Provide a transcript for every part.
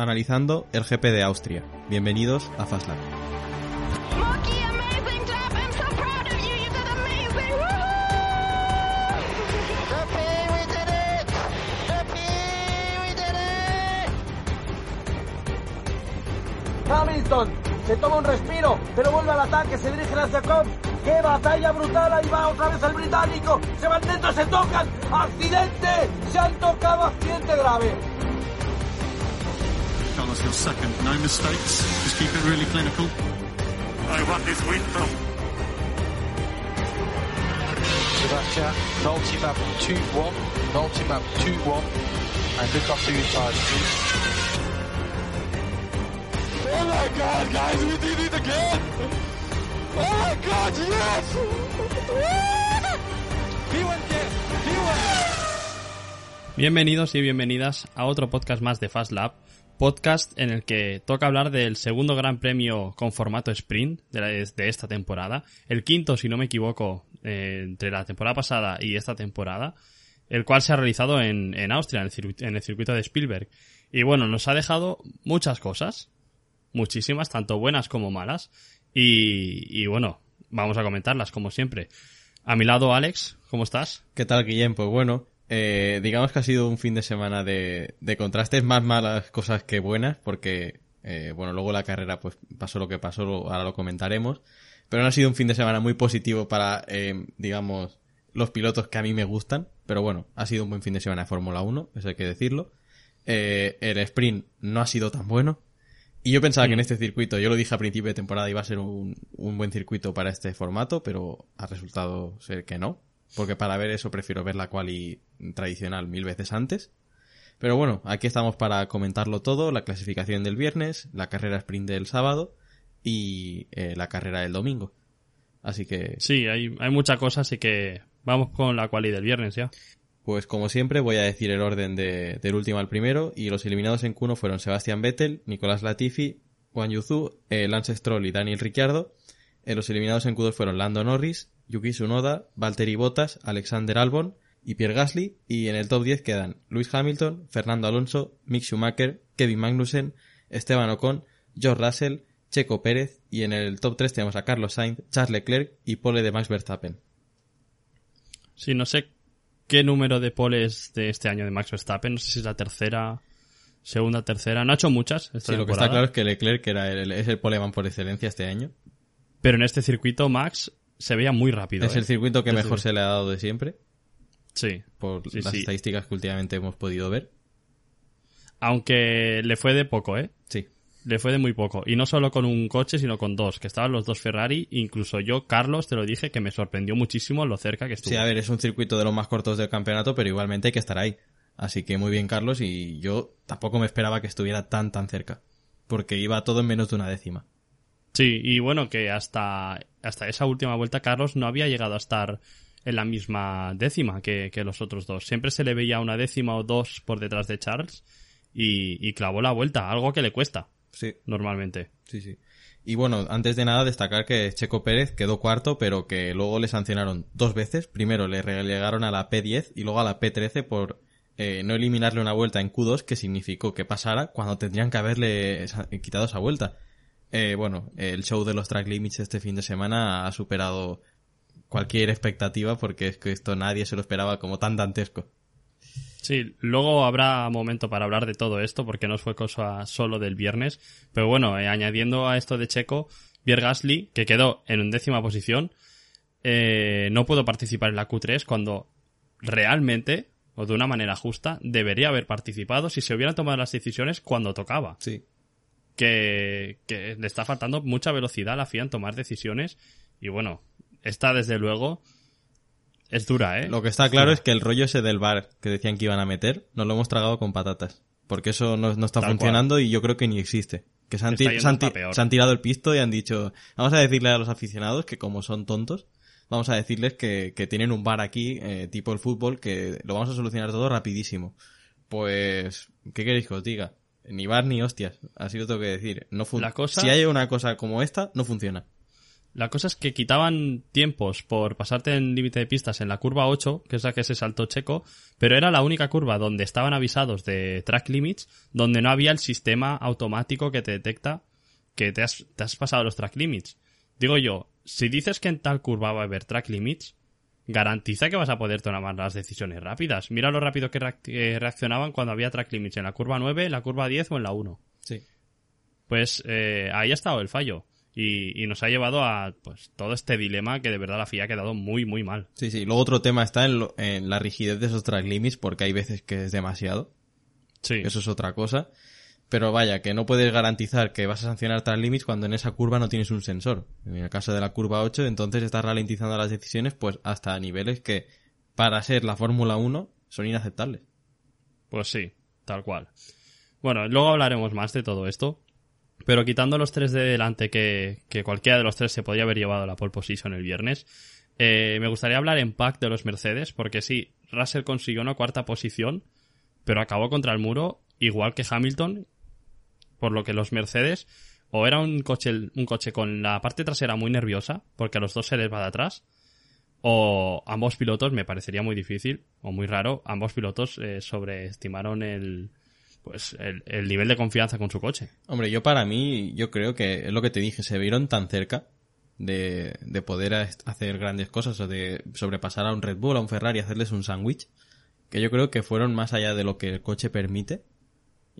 Analizando el GP de Austria. Bienvenidos a Fastlane. Hamilton se toma un respiro, pero vuelve al ataque, se dirige hacia Cobb. ¡Qué batalla brutal! Ahí va otra vez el británico. Se van dentro, se tocan. ¡Accidente! Se han tocado, accidente grave. Carlos, your second. No mistakes. Just keep it really clinical. I want this win, Tom. Sebastian, multi-map 2-1, multi-map 2-1, and look after your please. ¡Oh my God, guys! We did it again! ¡Oh my God, yes! Bienvenidos y bienvenidas a otro podcast más de Fast Lab, podcast en el que toca hablar del segundo gran premio con formato sprint de, la- de esta temporada, el quinto, si no me equivoco, eh, entre la temporada pasada y esta temporada, el cual se ha realizado en, Austria, en el, circuito, en el circuito de Spielberg. Y bueno, nos ha dejado muchas cosas, muchísimas, tanto buenas como malas, y, y bueno, vamos a comentarlas como siempre. A mi lado, Alex, ¿cómo estás? ¿Qué tal, Guillem? Pues bueno, eh, digamos que ha sido un fin de semana de, de contrastes, más malas cosas que buenas, porque, eh, bueno, luego la carrera pues pasó lo que pasó, ahora lo comentaremos, pero no ha sido un fin de semana muy positivo para, eh, digamos, los pilotos que a mí me gustan, pero bueno, ha sido un buen fin de semana de Fórmula 1, eso hay que decirlo. Eh, el sprint no ha sido tan bueno, y yo pensaba que en este circuito, yo lo dije a principio de temporada, iba a ser un, un buen circuito para este formato, pero ha resultado ser que no. Porque para ver eso prefiero ver la quali tradicional mil veces antes. Pero bueno, aquí estamos para comentarlo todo, la clasificación del viernes, la carrera sprint del sábado y eh, la carrera del domingo. Así que, Sí, hay, hay mucha cosa, así que vamos con la quali del viernes ya. pues como siempre voy a decir el orden de- del último al primero y los eliminados en Q1 fueron Sebastian Vettel, Nicolás Latifi, Juan Yuzu, eh, Lance Stroll y Daniel Ricciardo. Eh, los eliminados en Q2 fueron Lando Norris, Yuki Tsunoda, Valtteri Bottas, Alexander Albon y Pierre Gasly. Y en el top 10 quedan Lewis Hamilton, Fernando Alonso, Mick Schumacher, Kevin Magnussen, Esteban Ocon, George Russell, Checo Pérez. Y en el top 3 tenemos a Carlos Sainz, Charles Leclerc y pole de Max Verstappen. Sí, no sé qué número de poles de este año de Max Verstappen, no sé si es la tercera, segunda, tercera, no ha hecho muchas esta Sí, lo que está claro es que Leclerc era el, es el poleman por excelencia este año. pero en este circuito Max se veía muy rápido. Es ¿eh? el circuito que mejor se le ha dado de siempre, Sí, por Sí, las sí. estadísticas que últimamente hemos podido ver. aunque le fue de poco, ¿eh? Sí. Le fue de muy poco. Y no solo con un coche, sino con dos, que estaban los dos Ferrari. Incluso yo, Carlos, te lo dije, que me sorprendió muchísimo lo cerca que estuvo. Sí, a ver, es un circuito de los más cortos del campeonato, pero igualmente hay que estar ahí. Así que muy bien, Carlos, y yo tampoco me esperaba que estuviera tan, tan cerca. Porque iba todo en menos de una décima. Sí, y bueno, que hasta, hasta esa última vuelta Carlos no había llegado a estar en la misma décima que, que los otros dos. Siempre se le veía una décima o dos por detrás de Charles y, y clavó la vuelta, algo que le cuesta Sí, normalmente. sí, sí. Y bueno, antes de nada destacar que Checo Pérez quedó cuarto, pero que luego le sancionaron dos veces. Primero le relegaron a la P10 y luego a la P13 por eh, no eliminarle una vuelta en Q2, que significó que pasara cuando tendrían que haberle quitado esa vuelta. Eh, bueno, el show de los track limits este fin de semana ha superado cualquier expectativa porque es que esto nadie se lo esperaba como tan dantesco. Sí, luego habrá momento para hablar de todo esto porque no fue cosa solo del viernes. Pero bueno, eh, añadiendo a esto de Checo, Pierre Gasly, que quedó en undécima posición, eh, no pudo participar en la Q3 cuando realmente, o de una manera justa, debería haber participado si se hubieran tomado las decisiones cuando tocaba. Sí. Que, que le está faltando mucha velocidad a la FIA en tomar decisiones. Y bueno, esta desde luego es dura, ¿eh? Lo que está claro es que el rollo ese del bar que decían que iban a meter, nos lo hemos tragado con patatas. porque eso no, no está Tal funcionando y yo creo que ni existe. Que han, Está han se han tirado el pisto y han dicho, vamos a decirle a los aficionados que como son tontos, vamos a decirles que, que tienen un bar aquí, eh, tipo el fútbol, que lo vamos a solucionar todo rapidísimo. Pues, ¿qué queréis que os diga? Ni bar ni hostias, así lo tengo que decir. No La cosa- Si hay una cosa como esta, no funciona. La cosa es que quitaban tiempos por pasarte en límite de pistas en la curva 8, que es la que se saltó Checo, pero era la única curva donde estaban avisados de track limits, donde no había el sistema automático que te detecta que te has, te has pasado los track limits. Digo yo, si dices que en tal curva va a haber track limits, garantiza que vas a poder tomar las decisiones rápidas. Mira lo rápido que que reaccionaban cuando había track limits en la curva 9, en la curva 10 o en la 1. Sí. Pues eh, ahí ha estado el fallo. Y, y nos ha llevado a pues todo este dilema que de verdad la FIA ha quedado muy, muy mal. Sí, sí. Luego otro tema está en, lo- en la rigidez de esos track limits, porque hay veces que es demasiado. Sí. Eso es otra cosa. Pero vaya, que no puedes garantizar que vas a sancionar track limits cuando en esa curva no tienes un sensor. En el caso de la curva 8, entonces estás ralentizando las decisiones pues hasta niveles que para ser la Fórmula 1 son inaceptables. Pues sí, tal cual. Bueno, luego hablaremos más de todo esto. Pero quitando los tres de delante, que, que cualquiera de los tres se podría haber llevado la pole position el viernes, eh, me gustaría hablar en pack de los Mercedes, porque sí, Russell consiguió una cuarta posición, pero acabó contra el muro, igual que Hamilton, por lo que los Mercedes, o era un coche, un coche con la parte trasera muy nerviosa, porque a los dos se les va de atrás, o ambos pilotos, me parecería muy difícil, o muy raro, ambos pilotos eh, sobreestimaron el, pues, el, el nivel de confianza con su coche. Hombre, yo para mí, yo creo que es lo que te dije, se vieron tan cerca de, de poder ha- hacer grandes cosas o de sobrepasar a un Red Bull, a un Ferrari, hacerles un sándwich, que yo creo que fueron más allá de lo que el coche permite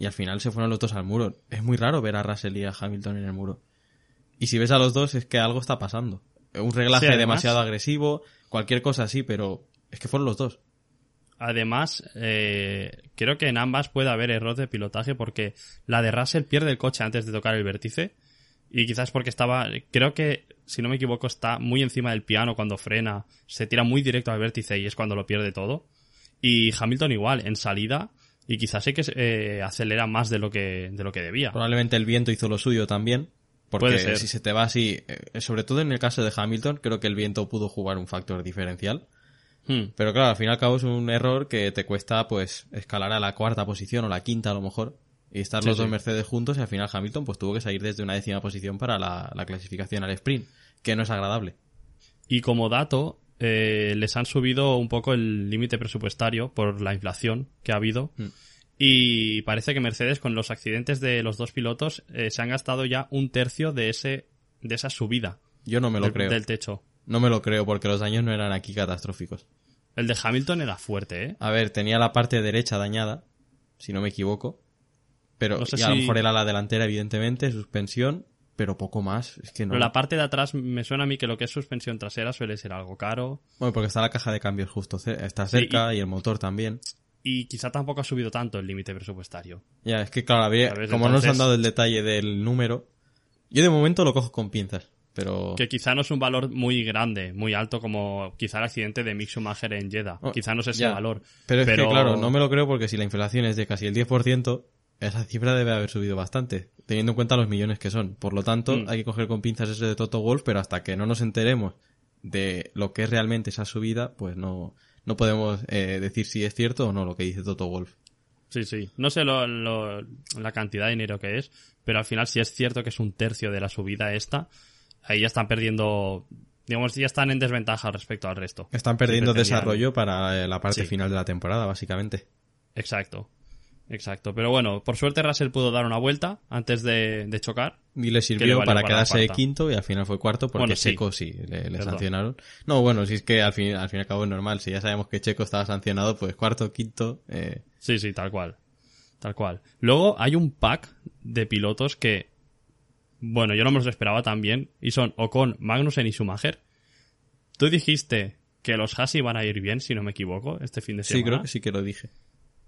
y al final se fueron los dos al muro. Es muy raro ver a Russell y a Hamilton en el muro. Y si ves a los dos es que algo está pasando. Un reglaje Sí, además- demasiado agresivo, cualquier cosa así, pero es que fueron los dos. Además, eh, creo que en ambas puede haber error de pilotaje porque la de Russell pierde el coche antes de tocar el vértice y quizás porque estaba, creo que, si no me equivoco, está muy encima del piano cuando frena, se tira muy directo al vértice y es cuando lo pierde todo. Y Hamilton igual, en salida, y quizás sí que eh, acelera más de lo que, de lo que debía. Probablemente el viento hizo lo suyo también. Porque Puede ser. si se te va así, eh, sobre todo en el caso de Hamilton, creo que el viento pudo jugar un factor diferencial. Hmm. Pero claro, al fin y al cabo es un error que te cuesta pues escalar a la cuarta posición o la quinta a lo mejor. Y estar Sí, los dos. Mercedes juntos y al final Hamilton pues tuvo que salir desde una décima posición para la, la clasificación al sprint, que no es agradable. Y como dato, eh, les han subido un poco el límite presupuestario por la inflación que ha habido. Mm. Y parece que Mercedes, con los accidentes de los dos pilotos, eh, se han gastado ya un tercio de ese de esa subida Yo no me lo del, creo. del techo. No me lo creo porque los daños no eran aquí catastróficos. El de Hamilton era fuerte, ¿eh? A ver, tenía la parte derecha dañada, si no me equivoco. Pero No sé y a lo mejor era la delantera, evidentemente, suspensión, pero poco más. Es que no. Pero la parte de atrás me suena a mí que lo que es suspensión trasera suele ser algo caro. Bueno, porque está la caja de cambios justo, está cerca y... el motor también. Y quizá tampoco ha subido tanto el límite presupuestario. Ya, es que claro, ¿Sabes? como no nos han dado el detalle del número, yo de momento lo cojo con pinzas, pero... Que quizá no es un valor muy grande, muy alto como quizá el accidente de Mick Schumacher en Jeddah. Oh, quizá no es ese ya. valor. Pero es que, claro, no me lo creo porque si la inflación es de casi el 10%, esa cifra debe haber subido bastante, teniendo en cuenta los millones que son. Por lo tanto, Mm. hay que coger con pinzas ese de Toto Wolf, pero hasta que no nos enteremos de lo que es realmente esa subida, pues no, no podemos eh, decir si es cierto o no lo que dice Toto Wolf. Sí, sí. No sé lo, lo- la cantidad de dinero que es, pero al final si es cierto que es un tercio de la subida esta, ahí ya están perdiendo, digamos, ya están en desventaja respecto al resto. Están perdiendo desarrollo para la parte Sí. final de la temporada, básicamente. Exacto. Exacto. Pero bueno, por suerte Russell pudo dar una vuelta antes de, de chocar. Y le le sirvió para para quedarse de quinto y al final fue cuarto porque Bueno, sí. Checo sí, le, sancionaron. No, bueno, si es que al fin, al fin y al cabo es normal. Si ya sabemos que Checo estaba sancionado, pues cuarto, quinto. Eh, Sí, sí, tal cual. Tal cual. Luego hay un pack de pilotos que, bueno, yo no me los esperaba tan bien, y son Ocon, Magnussen y Schumacher. Tú dijiste que los Haas iban a ir bien, si no me equivoco, este fin de semana. sí, creo que sí que lo dije.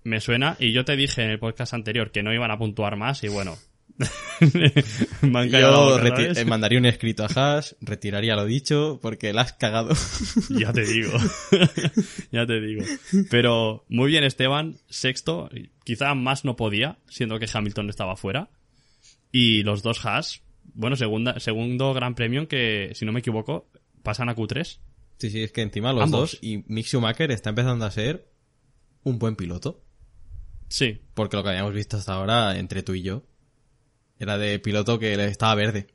Me suena, y yo te dije en el podcast anterior que no iban a puntuar más, y bueno, Me han Yo eh, mandaría un escrito a Haas, retiraría lo dicho, porque la has cagado. Ya te digo. ya te digo. Pero muy bien Esteban, sexto. Quizá más no podía, siendo que Hamilton estaba fuera. Y los dos Haas, bueno, segunda, segundo gran premio que, si no me equivoco, pasan a Q3. Sí, sí, es que encima los Ambos. dos y Mick Schumacher está empezando a ser un buen piloto. Sí, Porque lo que habíamos visto hasta ahora, entre tú y yo, era de piloto que estaba verde.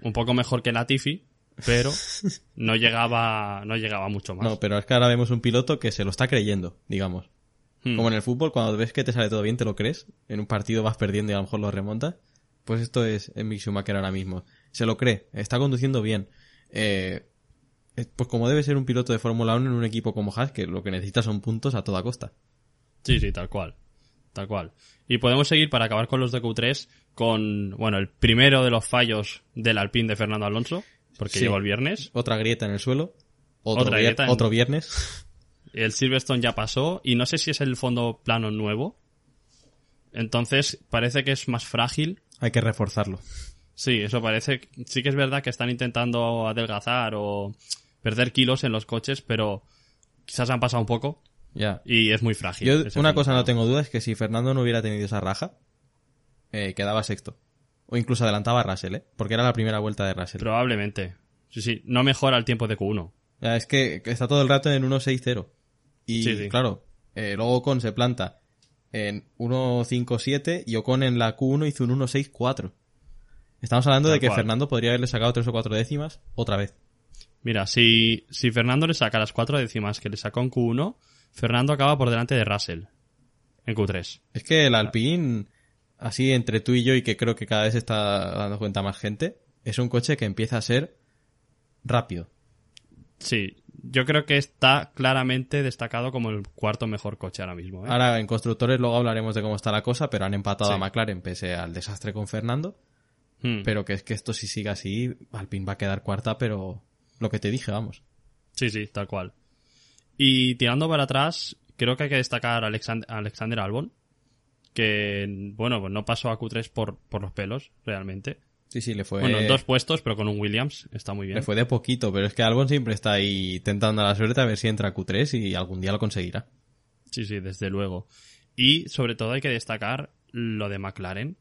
un poco mejor que Latifi, pero no llegaba, no llegaba mucho más. No, pero es que ahora vemos un piloto que se lo está creyendo, digamos. Hmm. Como en el fútbol, cuando ves que te sale todo bien, te lo crees. En un partido vas perdiendo y a lo mejor lo remontas. Pues esto es en Mick Schumacher ahora mismo. Se lo cree, está conduciendo bien. Eh, eh, pues como debe ser un piloto de Fórmula 1 en un equipo como Haas, que lo que necesita son puntos a toda costa. Sí, sí, tal cual. Tal cual. Y podemos seguir para acabar con los de Q3 con, bueno, el primero de los fallos del Alpine de Fernando Alonso, porque Sí. llegó el viernes. Otra grieta en el suelo. Otro, Otra vier- grieta en- otro viernes. El Silverstone ya pasó y no sé si es el fondo plano nuevo. Entonces parece que es más frágil. Hay que reforzarlo. Sí, eso parece. Sí que es verdad que están intentando adelgazar o perder kilos en los coches, pero quizás han pasado un poco Ya. y es muy frágil. Yo una cosa no tengo duda es que si Fernando no hubiera tenido esa raja, eh, quedaba sexto. O incluso adelantaba a Russell, ¿eh? Porque era la primera vuelta de Russell. Probablemente. Sí, sí. No mejora el tiempo de Q1. Ya, es que está todo el rato en 1.6.0. Y Sí, sí. claro, eh, luego Ocon se planta en 1.5.7 y Ocon en la Q1 hizo un 1.6.4. Estamos hablando Tal de que cual. Fernando podría haberle sacado tres o cuatro décimas otra vez. Mira, si, si Fernando le saca las cuatro décimas que le sacó en Q1, Fernando acaba por delante de Russell en Q3. Es que el Alpine, así entre tú y yo y que creo que cada vez se está dando cuenta más gente, es un coche que empieza a ser rápido. Sí, yo creo que está claramente destacado como el cuarto mejor coche ahora mismo. ¿eh? Ahora en constructores luego hablaremos de cómo está la cosa, pero han empatado Sí. a McLaren pese al desastre con Fernando. Hmm. Pero que es que esto si sigue así, Alpine va a quedar cuarta, pero lo que te dije, vamos. Sí, sí, tal cual. Y tirando para atrás, creo que hay que destacar a Alexander, Albon, que, bueno, pues no pasó a Q3 por, por los pelos, realmente. Sí, sí, le fue, Bueno, dos puestos, pero con un Williams está muy bien. le fue de poquito, pero es que Albon siempre está ahí tentando la suerte a ver si entra a Q3 y algún día lo conseguirá. Sí, sí, desde luego. Y sobre todo hay que destacar lo de McLaren,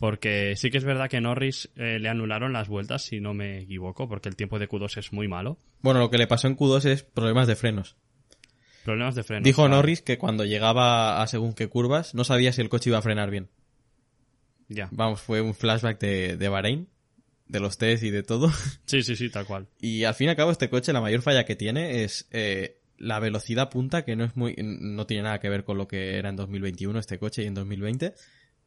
porque sí que es verdad que Norris eh, le anularon las vueltas, si no me equivoco, porque el tiempo de Q2 es muy malo. Bueno, lo que le pasó en Q2 es problemas de frenos. Problemas de freno. Dijo claro. Norris que cuando llegaba a según qué curvas no sabía si el coche iba a frenar bien. Ya. Vamos, fue un flashback de, de Bahrein, de los test y de todo. Sí, sí, sí, tal cual. Y al fin y al cabo este coche la mayor falla que tiene es eh, la velocidad punta, que no es muy, no tiene nada que ver con lo que era en 2021 este coche y en 2020.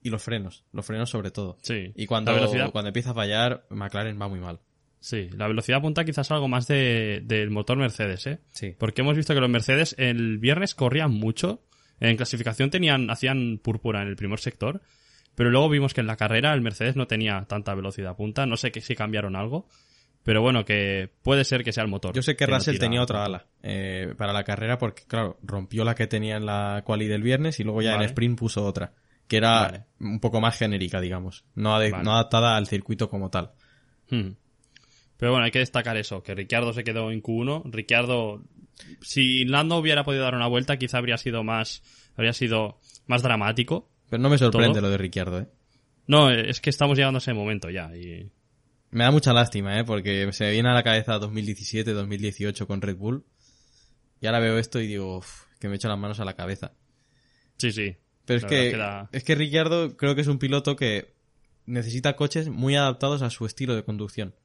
Y los frenos, los frenos sobre todo. Sí. Y cuando, La velocidad, cuando empieza a fallar, McLaren va muy mal. sí, la velocidad punta quizás algo más de, del motor Mercedes, ¿eh? Sí. Porque hemos visto que los Mercedes el viernes corrían mucho. En clasificación tenían, hacían púrpura en el primer sector. Pero luego vimos que en la carrera el Mercedes no tenía tanta velocidad punta. No sé que si cambiaron algo. Pero bueno, que puede ser que sea el motor. Yo sé que no Russell tenía otra ala eh, para la carrera porque, claro, rompió la que tenía en la quali del viernes y luego ya Vale. en sprint puso otra, que era Vale. un poco más genérica, digamos, no, ade- Vale. no adaptada al circuito como tal. Hmm. Pero bueno, hay que destacar eso, que Ricciardo se quedó en Q1. Ricciardo, si Lando hubiera podido dar una vuelta, quizá habría sido más, habría sido más dramático. Pero no me sorprende ¿Todo? lo de Ricciardo, ¿eh? No, es que estamos llegando a ese momento ya. Y... Me da mucha lástima, ¿eh? Porque se me viene a la cabeza 2017, 2018 con Red Bull. Y ahora veo esto y digo, "Uf, que me echo las manos a la cabeza. Sí, sí. Pero es que, es que Ricciardo creo que es un piloto que necesita coches muy adaptados a su estilo de conducción.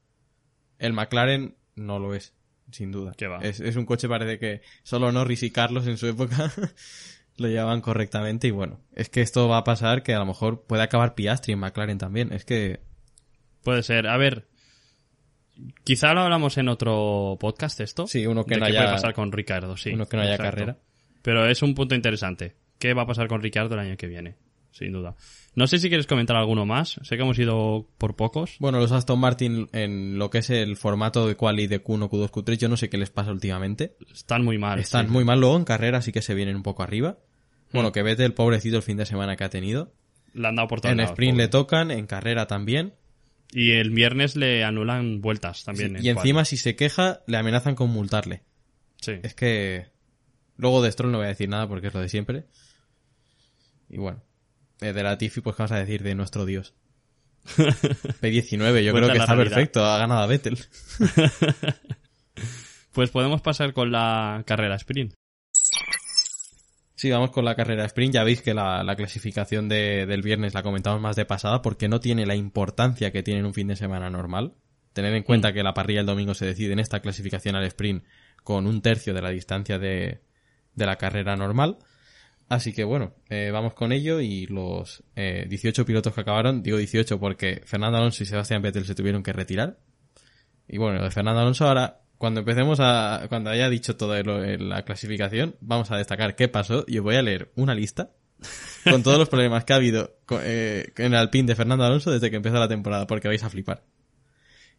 El McLaren no lo es, sin duda. ¿Qué va? Es, es un coche, parece que solo Norris y Carlos en su época lo llevaban correctamente. Y bueno, es que esto va a pasar que a lo mejor puede acabar Piastri en McLaren también. Es que Puede ser. A ver, quizá lo hablamos en otro podcast esto. Sí, uno que de no haya- puede pasar con Ricardo, sí. uno que no haya exacto. carrera. Pero es un punto interesante. ¿Qué va a pasar con Ricardo el año que viene? Sin duda. No sé si quieres comentar alguno más. Sé que hemos ido por pocos. Bueno, los Aston Martin en lo que es el formato de quali de Q1, Q2, Q3, yo no sé qué les pasa últimamente. Están muy mal. Están sí. muy mal luego en carrera, sí que se vienen un poco arriba. Bueno, que vete el pobrecito el fin de semana que ha tenido. Le han dado por todos En lados, sprint pobre. le tocan, en carrera también. Y el viernes le anulan vueltas también. en y encima, cual. si se queja, le amenazan con multarle. Sí. Es que. Luego de Stroll no voy a decir nada porque es lo de siempre. Y bueno. eh, de la Tifi, pues, ¿qué vamos a decir de nuestro dios? P19, yo creo que está realidad. perfecto. Ha ganado a Vettel. Pues podemos pasar con la carrera sprint. Sí, vamos con la carrera sprint. Ya veis que la, la clasificación de- del viernes la comentamos más de pasada porque no tiene la importancia que tiene en un fin de semana normal. Tened en cuenta que la parrilla el domingo se decide en esta clasificación al sprint con un tercio de la distancia de, de la carrera normal. Así que bueno, eh, vamos con ello y los eh, 18 pilotos que acabaron, digo 18 porque Fernando Alonso y Sebastián Vettel se tuvieron que retirar. Y bueno, de Fernando Alonso ahora, cuando empecemos a, cuando haya dicho todo lo- en la clasificación, vamos a destacar qué pasó y os voy a leer una lista con todos los problemas que ha habido co- eh, en el Alpine de Fernando Alonso desde que empezó la temporada, porque vais a flipar.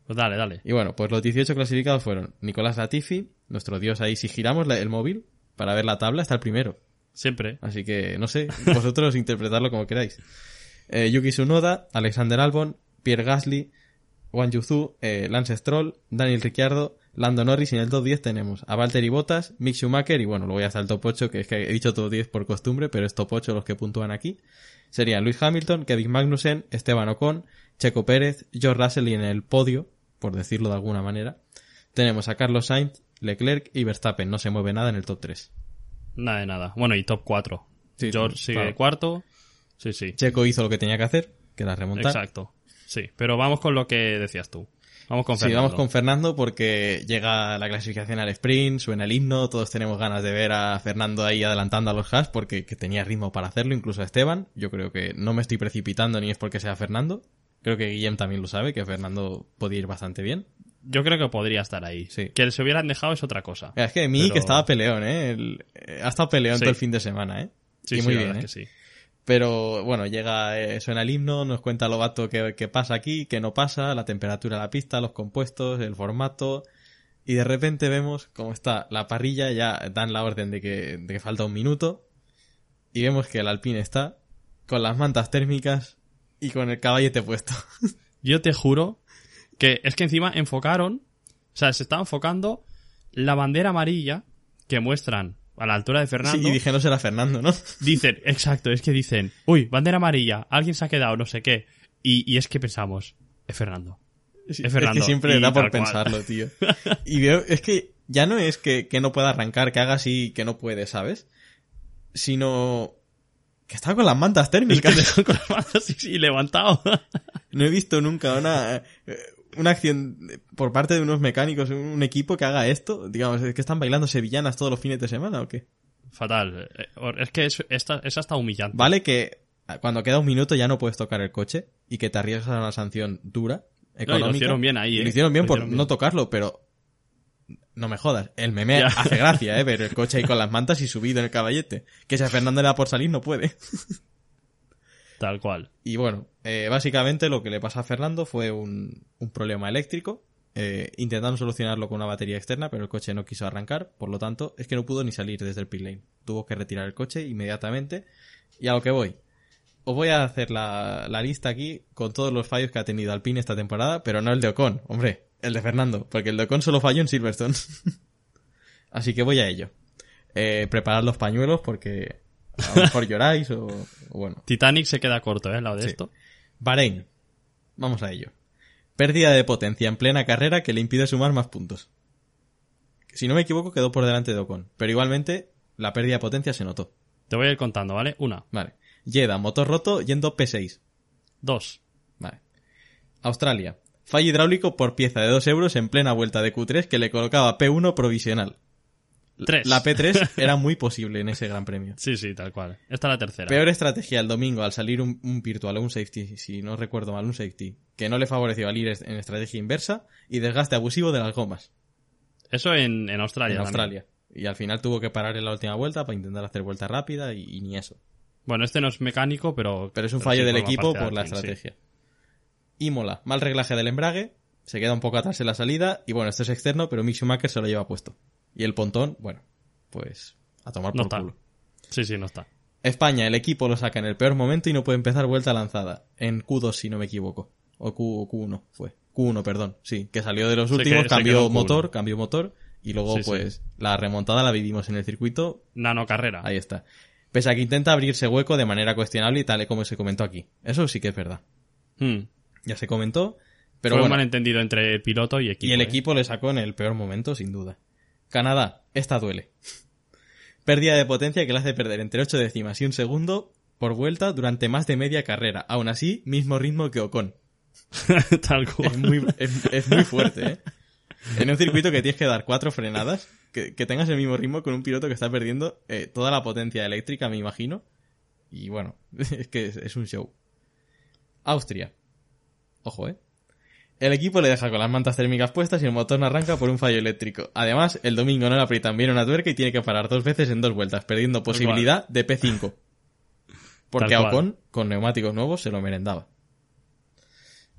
Pues dale, dale. Y bueno, pues los 18 clasificados fueron Nicolás Latifi, nuestro dios ahí, si giramos el móvil para ver la tabla, está el primero. Siempre. Así que, no sé, vosotros interpretarlo como queráis. Eh, Yuki Tsunoda, Alexander Albon, Pierre Gasly, Wang Yuzu, eh, Lance Stroll, Daniel Ricciardo, Lando Norris y en el top 10 tenemos a Valtteri Bottas, Mick Schumacher y bueno, luego ya está el top 8, que es que he dicho top 10 por costumbre, pero es top 8 los que puntúan aquí. Serían Luis Hamilton, Kevin Magnussen, Esteban Ocon, Checo Pérez, George Russell y en el podio, por decirlo de alguna manera, tenemos a Carlos Sainz, Leclerc y Verstappen. No se mueve nada en el top 3. Nada de nada. Bueno, y top 4. Sí, George sigue claro. cuarto. Sí, sí. Checo hizo lo que tenía que hacer, que era remontar. Exacto. Sí, pero vamos con lo que decías tú. Vamos con Sí, Fernando. vamos con Fernando porque llega la clasificación al sprint, suena el himno, todos tenemos ganas de ver a Fernando ahí adelantando a los Haas porque que tenía ritmo para hacerlo, incluso a Esteban. Yo creo que no me estoy precipitando ni es porque sea Fernando. Creo que Guillem también lo sabe, que Fernando podía ir bastante bien. Yo creo que podría estar ahí. Sí. Que se hubieran dejado es otra cosa. Es que mi Pero- que estaba peleón, ¿eh? El- eh, ha estado peleón Sí. todo el fin de semana, ¿eh? Sí, y muy bien, ¿eh? que sí. Pero bueno, llega, eh, suena el himno, nos cuenta Lobato qué, qué pasa aquí, qué no pasa, la temperatura de la pista, los compuestos, el formato. Y de repente vemos cómo está la parrilla, ya dan la orden de que, de que falta un minuto. Y vemos que el Alpine está con las mantas térmicas y con el caballete puesto. Yo te juro que es que encima enfocaron, o sea, se estaba enfocando la bandera amarilla que muestran a la altura de Fernando. Sí, y dije, no será Fernando, ¿no? Dicen, exacto, es que dicen, uy, bandera amarilla, alguien se ha quedado, no sé qué. Y, y es que pensamos, es Fernando. Sí, Es Fernando, que siempre y da por cual. pensarlo, tío. Y veo, es que ya no es que, que no pueda arrancar, que haga así, que no puede, ¿sabes? Sino que está con las mantas Es que térmicas. con las manos así, sí, levantado. No he visto nunca una, eh, una acción por parte de unos mecánicos, un equipo que haga esto. Digamos, ¿es que están bailando sevillanas todos los fines de semana o qué? Fatal. Eh, Es que es, hasta humillante. Vale que cuando queda un minuto ya no puedes tocar el coche y que te arriesgas a una sanción dura, No, y económica. lo hicieron bien ahí, ¿eh? Lo hicieron bien Lo por bien. no tocarlo, pero no me jodas. El meme Ya. hace gracia, ¿eh? Ver el coche ahí con las mantas y subido en el caballete. Que si a Fernando le da por salir no puede. Tal cual. Y bueno, eh, básicamente lo que le pasa a Fernando fue un, problema eléctrico. Eh, solucionarlo con una batería externa, pero el coche no quiso arrancar. Por lo tanto, es que no pudo ni salir desde el pit lane. Tuvo que retirar el coche inmediatamente. Y a lo que voy. Os voy a hacer la, la lista aquí con todos los fallos que ha tenido Alpine esta temporada, pero no el de Ocon, hombre, el de Fernando, porque el de Ocon solo falló en Silverstone. Así que voy a ello. Eh, preparad los pañuelos porque a lo mejor lloráis o, o bueno. Titanic se queda corto, ¿eh? Al lado de Sí. esto. Bahrein. Vamos a ello. Pérdida de potencia en plena carrera que le impide sumar más puntos. Si no me equivoco, quedó por delante de Ocon. Pero igualmente, la pérdida de potencia se notó. Te voy a ir contando, ¿vale? Una. Vale. Jeddah, motor roto, yendo P6. Dos. Vale. Australia. Fallo hidráulico por pieza de 2 euros en plena vuelta de Q3 que le colocaba P1 provisional. Tres. La P3 era muy posible en ese gran premio. Sí, sí, tal cual. Esta es la tercera. Peor estrategia el domingo al salir un, un virtual o un safety, si no recuerdo mal, un safety, que no le favoreció al ir en estrategia inversa y desgaste abusivo de las gomas Eso en, en Australia. en también. Australia. Y al final tuvo que parar en la última vuelta para intentar hacer vuelta rápida y, y ni eso. Bueno, este no es mecánico, pero. Pero es un fallo del equipo por la sí. estrategia. Imola, mal reglaje del embrague, se queda un poco atrás en la salida y bueno, esto es externo, pero Mick Schumacher se lo lleva puesto. Y el pontón, bueno, pues a tomar No por está. culo. Sí, sí, no está. España, el equipo lo saca en el peor momento y no puede empezar vuelta lanzada. En Q2, si no me equivoco. O Q, Q1 fue. Q1, perdón. Sí, que salió de los últimos, que cambió en Q1. motor, cambió motor. Y luego, Sí, sí. pues, la remontada la vivimos en el circuito. Nano carrera. Ahí está. Pese a que intenta abrirse hueco de manera cuestionable y tal y como se comentó aquí. Eso sí que es verdad. Hmm. Ya se comentó. Pero Fue un malentendido entre el piloto y equipo. y el ¿eh? equipo le sacó en el peor momento, sin duda. Canadá, esta duele. Pérdida de potencia que le hace perder entre 8 décimas y un segundo por vuelta durante más de media carrera. Aún así, mismo ritmo que Ocon. Tal cual. Es muy, es, es muy fuerte, ¿eh? En un circuito que tienes que dar cuatro frenadas, que, que tengas el mismo ritmo con un piloto que está perdiendo eh, toda la potencia eléctrica, me imagino. Y bueno, es que es, es un show. Austria. Ojo, ¿eh? El equipo le deja con las mantas térmicas puestas y el motor no arranca por un fallo eléctrico. Además, el domingo no le aprietan bien una tuerca y tiene que parar dos veces en dos vueltas, perdiendo posibilidad de P5. Porque. Ocon, con neumáticos nuevos, se lo merendaba.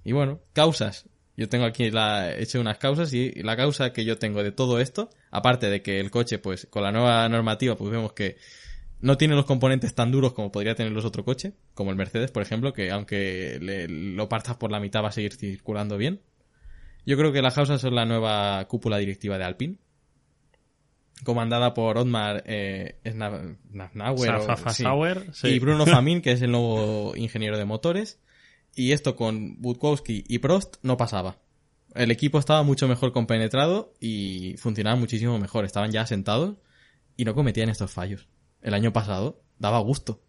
Y bueno, causas. Yo tengo aquí la, he hecho unas causas y la causa que yo tengo de todo esto, aparte de que el coche, pues con la nueva normativa, pues vemos que no tiene los componentes tan duros como podría tener los otros coches, como el Mercedes, por ejemplo, que aunque le- lo partas por la mitad va a seguir circulando bien. Yo creo que las causas son la nueva cúpula directiva de Alpine, comandada por Otmar eh, Sna- Snauer, o- Safa- sí. Sauer, sí. y Bruno Famin, que es el nuevo ingeniero de motores. Y esto con Budkowski y Prost no pasaba. El equipo estaba mucho mejor compenetrado y funcionaba muchísimo mejor. Estaban ya sentados y no cometían estos fallos. El año pasado daba gusto.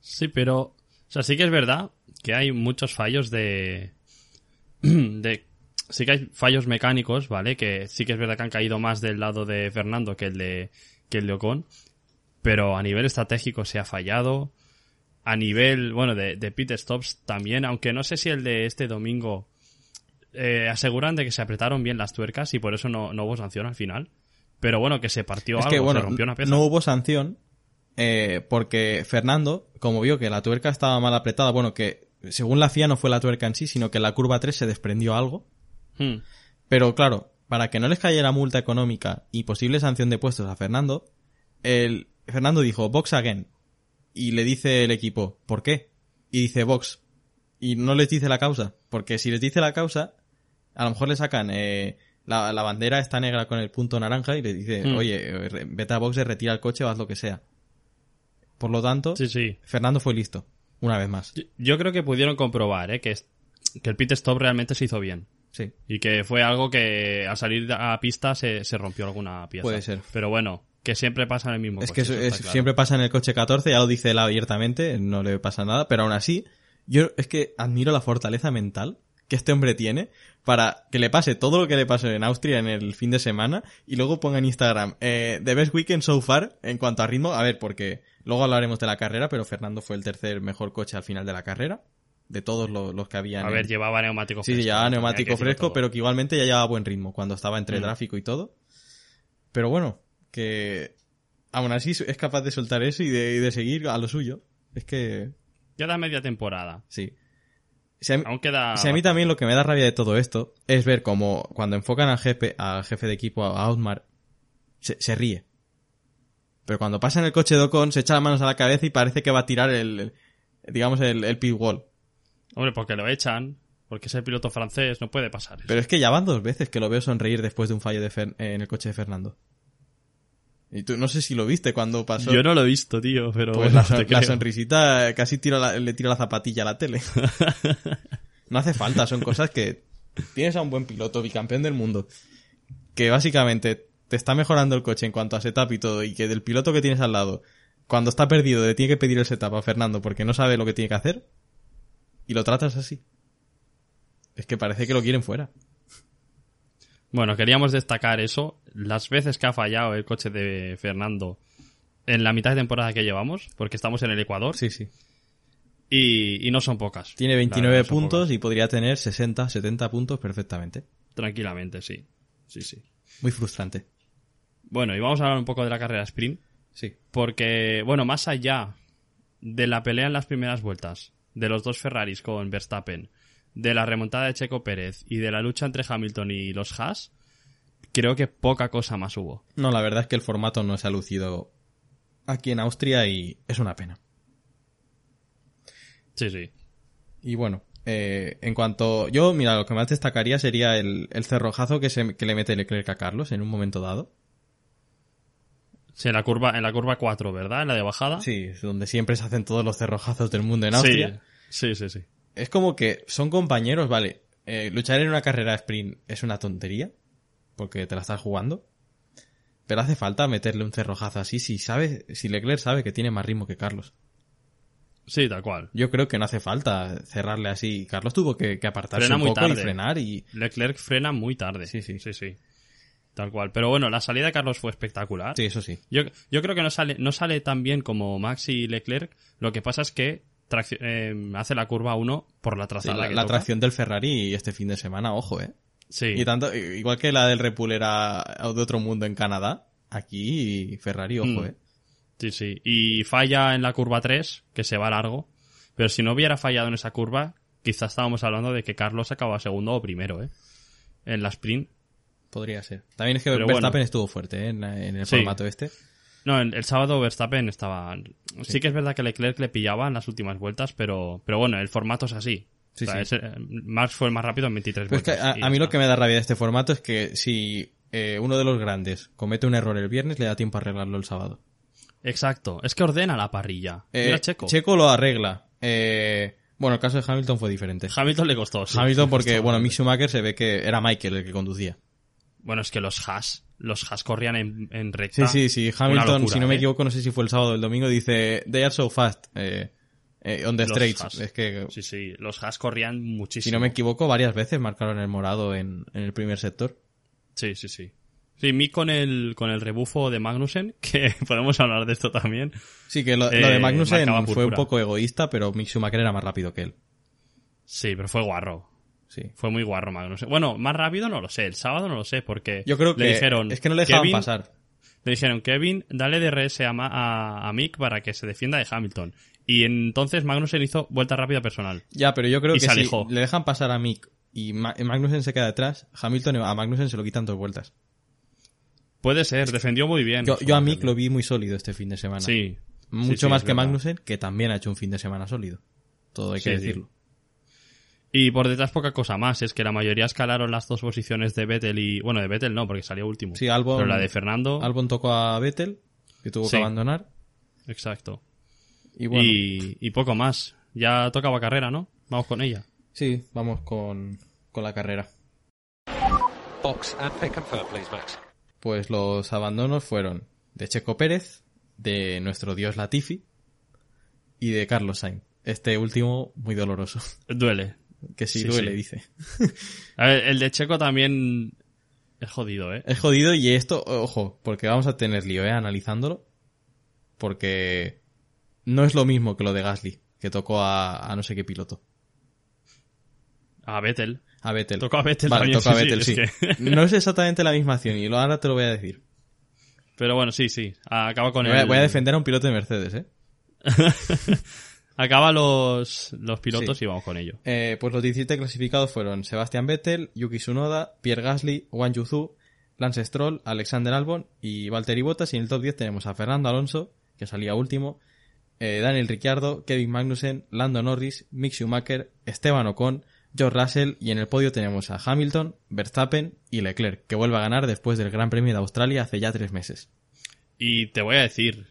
Sí, pero. O sea, sí que es verdad que hay muchos fallos de. de. Sí que hay fallos mecánicos, ¿vale? Que sí que es verdad que han caído más del lado de Fernando que el de. que el de Ocon. Pero a nivel estratégico se ha fallado. A nivel, bueno, de, de pit stops también, aunque no sé si el de este domingo eh, aseguran de que se apretaron bien las tuercas y por eso no, no hubo sanción al final. Pero bueno, que se partió es algo, que bueno, se rompió una pieza. no hubo sanción eh, porque Fernando, como vio que la tuerca estaba mal apretada, bueno, que según la FIA no fue la tuerca en sí, sino que la curva 3 se desprendió algo. Hmm. Pero claro, para que no les cayera multa económica y posible sanción de puestos a Fernando, el Fernando dijo box again y le dice el equipo, ¿por qué? Y dice box y no les dice la causa, porque si les dice la causa, a lo mejor le sacan eh, la, la bandera está negra con el punto naranja y le dice, Hmm. oye, vete a box, retira el coche o haz lo que sea. Por lo tanto, Sí, sí. Fernando fue listo, una vez más. Yo- Yo creo que pudieron comprobar ¿eh? que, que el pit stop realmente se hizo bien. Sí. Y que fue algo que al salir a pista se, se rompió alguna pieza. Puede ser. Pero bueno, que siempre pasa en el mismo Es coche, que es- claro. siempre pasa en el coche 14, ya lo dice él abiertamente, no le pasa nada, pero aún así, yo es que admiro la fortaleza mental que este hombre tiene para que le pase todo lo que le pasó en Austria en el fin de semana y luego ponga en Instagram eh, The Best Weekend So Far en cuanto a ritmo, a ver, porque luego hablaremos de la carrera, pero Fernando fue el tercer mejor coche al final de la carrera, de todos los, los que habían. A en- ver, llevaba neumático Sí, fresco. ya hay que neumático fresco, pero que igualmente ya llevaba buen ritmo cuando estaba entre Mm. tráfico y todo. Pero bueno, que aún así es capaz de soltar eso y de, y de seguir a lo suyo. Es que, Queda media temporada. sí. Si a, mí, Aún queda... si a mí también lo que me da rabia de todo esto es ver como cuando enfocan al jefe, al jefe de equipo, a Outmar, se, se ríe. Pero cuando pasa en el coche de Ocon, se echa las manos a la cabeza y parece que va a tirar el, el- digamos, el, el pit wall. Hombre, porque lo echan, porque es el piloto francés, no puede pasar eso. Pero es que ya van dos veces que lo veo sonreír después de un fallo de Fer- en el coche de Fernando. Y tú no sé si lo viste cuando pasó. Yo no lo he visto, tío, pero Pues bueno, la, sonrisita casi tira la- le tira la zapatilla a la tele. no hace falta, son cosas que tienes a un buen piloto, bicampeón del mundo, que básicamente te está mejorando el coche en cuanto a setup y todo, y que del piloto que tienes al lado, cuando está perdido, le tiene que pedir el setup a Fernando porque no sabe lo que tiene que hacer, y lo tratas así. Es que parece que lo quieren fuera. Bueno, queríamos destacar eso. Las veces que ha fallado el coche de Fernando en la mitad de temporada que llevamos, porque estamos en el Ecuador, Sí, sí. y, y no son pocas. Tiene La 29 verdad, no son puntos pocas. y podría tener 60, 70 puntos perfectamente. Tranquilamente, sí. Sí, sí. Muy frustrante. Bueno, y vamos a hablar un poco de la carrera sprint, Sí. porque, bueno, más allá de la pelea en las primeras vueltas, de los dos Ferraris con Verstappen, de la remontada de Checo Pérez y de la lucha entre Hamilton y los Haas, creo que poca cosa más hubo. No, la verdad es que el formato no se ha lucido aquí en Austria y es una pena. Sí, sí. Y bueno, eh, en cuanto... Yo, mira, lo que más destacaría sería el, el cerrojazo que, se, que le mete Leclerc a Carlos en un momento dado. Sí, en la curva, en la curva 4, ¿verdad? En la de bajada. Sí, es donde siempre se hacen todos los cerrojazos del mundo en Austria. Sí, sí, sí. sí. Es como que son compañeros, vale. eh, luchar en una carrera sprint es una tontería, porque te la estás jugando. Pero hace falta meterle un cerrojazo así si sabe, si Leclerc sabe que tiene más ritmo que Carlos. Sí, tal cual. Yo creo que no hace falta cerrarle así. Carlos tuvo que, que apartarse Frena un muy poco y tarde. frenar y Leclerc frena muy tarde. Sí, sí. Sí, sí. Tal cual. Pero bueno, la salida de Carlos fue espectacular. sí, eso sí. Yo, yo creo que no sale, no sale tan bien como Max y Leclerc. Lo que pasa es que eh, hace la curva 1 por la Sí, trazada. la, que la toca. tracción del Ferrari este fin de semana, ojo, eh. Sí. Y tanto, igual que la del Red Bull era de otro mundo en Canadá, aquí Ferrari, ojo, Mm. eh. Sí, sí. Y falla en la curva 3, que se va largo. Pero si no hubiera fallado en esa curva, quizás estábamos hablando de que Carlos acaba segundo o primero, ¿eh? En la sprint. Podría ser. También es que Pero Verstappen bueno. estuvo fuerte ¿eh? en, en el Sí. formato este. No, el, el sábado Verstappen estaba... Sí. que es verdad que Leclerc le pillaba en las últimas vueltas, pero, pero bueno, el formato es así. Sí, O sea, sí. es, eh, Max fue el más rápido en 23 Pues que vueltas. a, mí lo que me da rabia de este formato es que si eh, uno de los grandes comete un error el viernes, le da tiempo a arreglarlo el sábado. Exacto. Es que ordena la parrilla. Eh, Mira Checo. lo arregla. Eh, bueno, el caso de Hamilton fue diferente. Hamilton le costó. sí. Hamilton porque, costó bueno. Mick Schumacher se ve que era Michael el que conducía. Bueno, es que los Haas, los Haas corrían en, en recta. Sí, sí, sí. Hamilton, locura, si no me ¿eh? equivoco, no sé si fue el sábado o el domingo, dice, they are so fast, eh, eh, on the straights. Es que, Sí, sí, los Haas corrían muchísimo. si no me equivoco, varias veces marcaron el morado en, en el primer sector. Sí, sí, sí. Sí, Mick con el, con el rebufo de Magnussen, que podemos hablar de esto también. Sí, que lo, Eh, lo de Magnussen fue un poco egoísta, pero Mick Schumacher era más rápido que él. Sí, pero fue guarro. Sí. Fue muy guarro Magnussen. Bueno, más rápido no lo sé, el sábado no lo sé, porque Yo creo le dijeron, es que no le dejaban Kevin- pasar. Le dijeron, Kevin, dale DRS a, a, a Mick para que se defienda de Hamilton. Y entonces Magnussen hizo vuelta rápida personal. Ya, pero yo creo Y que se si le dejan pasar a Mick y Ma- Magnussen se queda detrás, Hamilton a Magnussen se lo quitan dos vueltas. Puede ser, defendió muy bien. Yo, yo a Mick lo vi muy sólido este fin de semana. Sí. Mucho Sí, sí, más que verdad. Magnussen, que también ha hecho un fin de semana sólido. Todo hay que decirlo. Y por detrás poca cosa más, es que la mayoría escalaron las dos posiciones de Vettel y... Bueno, de Vettel no, porque salió último. Sí, Albon, Pero la de Fernando... Albon tocó a Vettel, que tuvo Sí. que abandonar. Exacto. Y bueno, Y, y poco más. Ya tocaba carrera, ¿no? Vamos con ella. sí, vamos con, con la carrera. Box and pit confirm, please, Max. Pues los abandonos fueron de Checo Pérez, de nuestro dios Latifi y de Carlos Sainz. Este último muy doloroso, Duele. Que sí, Sí, duele, sí. dice. A ver, el de Checo también es jodido, ¿eh? Es jodido y esto, ojo, porque vamos a tener lío, ¿eh? Analizándolo. Porque no es lo mismo que lo de Gasly, que tocó a, a no sé qué piloto. A Vettel. A Vettel. Tocó a Vettel Vale, también, tocó a Vettel, sí, que- No es exactamente la misma acción y ahora te lo voy a decir. Pero bueno, sí, sí. Acaba con Voy el... voy a defender a un piloto de Mercedes, ¿eh? Acaba los, los pilotos Sí. y vamos con ello. Eh, Pues los 17 clasificados fueron Sebastián Vettel, Yuki Tsunoda, Pierre Gasly, Wang Yuzu, Lance Stroll, Alexander Albon y Valtteri Bottas. Y en el top 10 tenemos a Fernando Alonso, que salía último, eh, Daniel Ricciardo, Kevin Magnussen, Lando Norris, Mick Schumacher, Esteban Ocon, George Russell y en el podio tenemos a Hamilton, Verstappen y Leclerc, que vuelve a ganar después del Gran Premio de Australia hace ya tres meses. Y te voy a decir,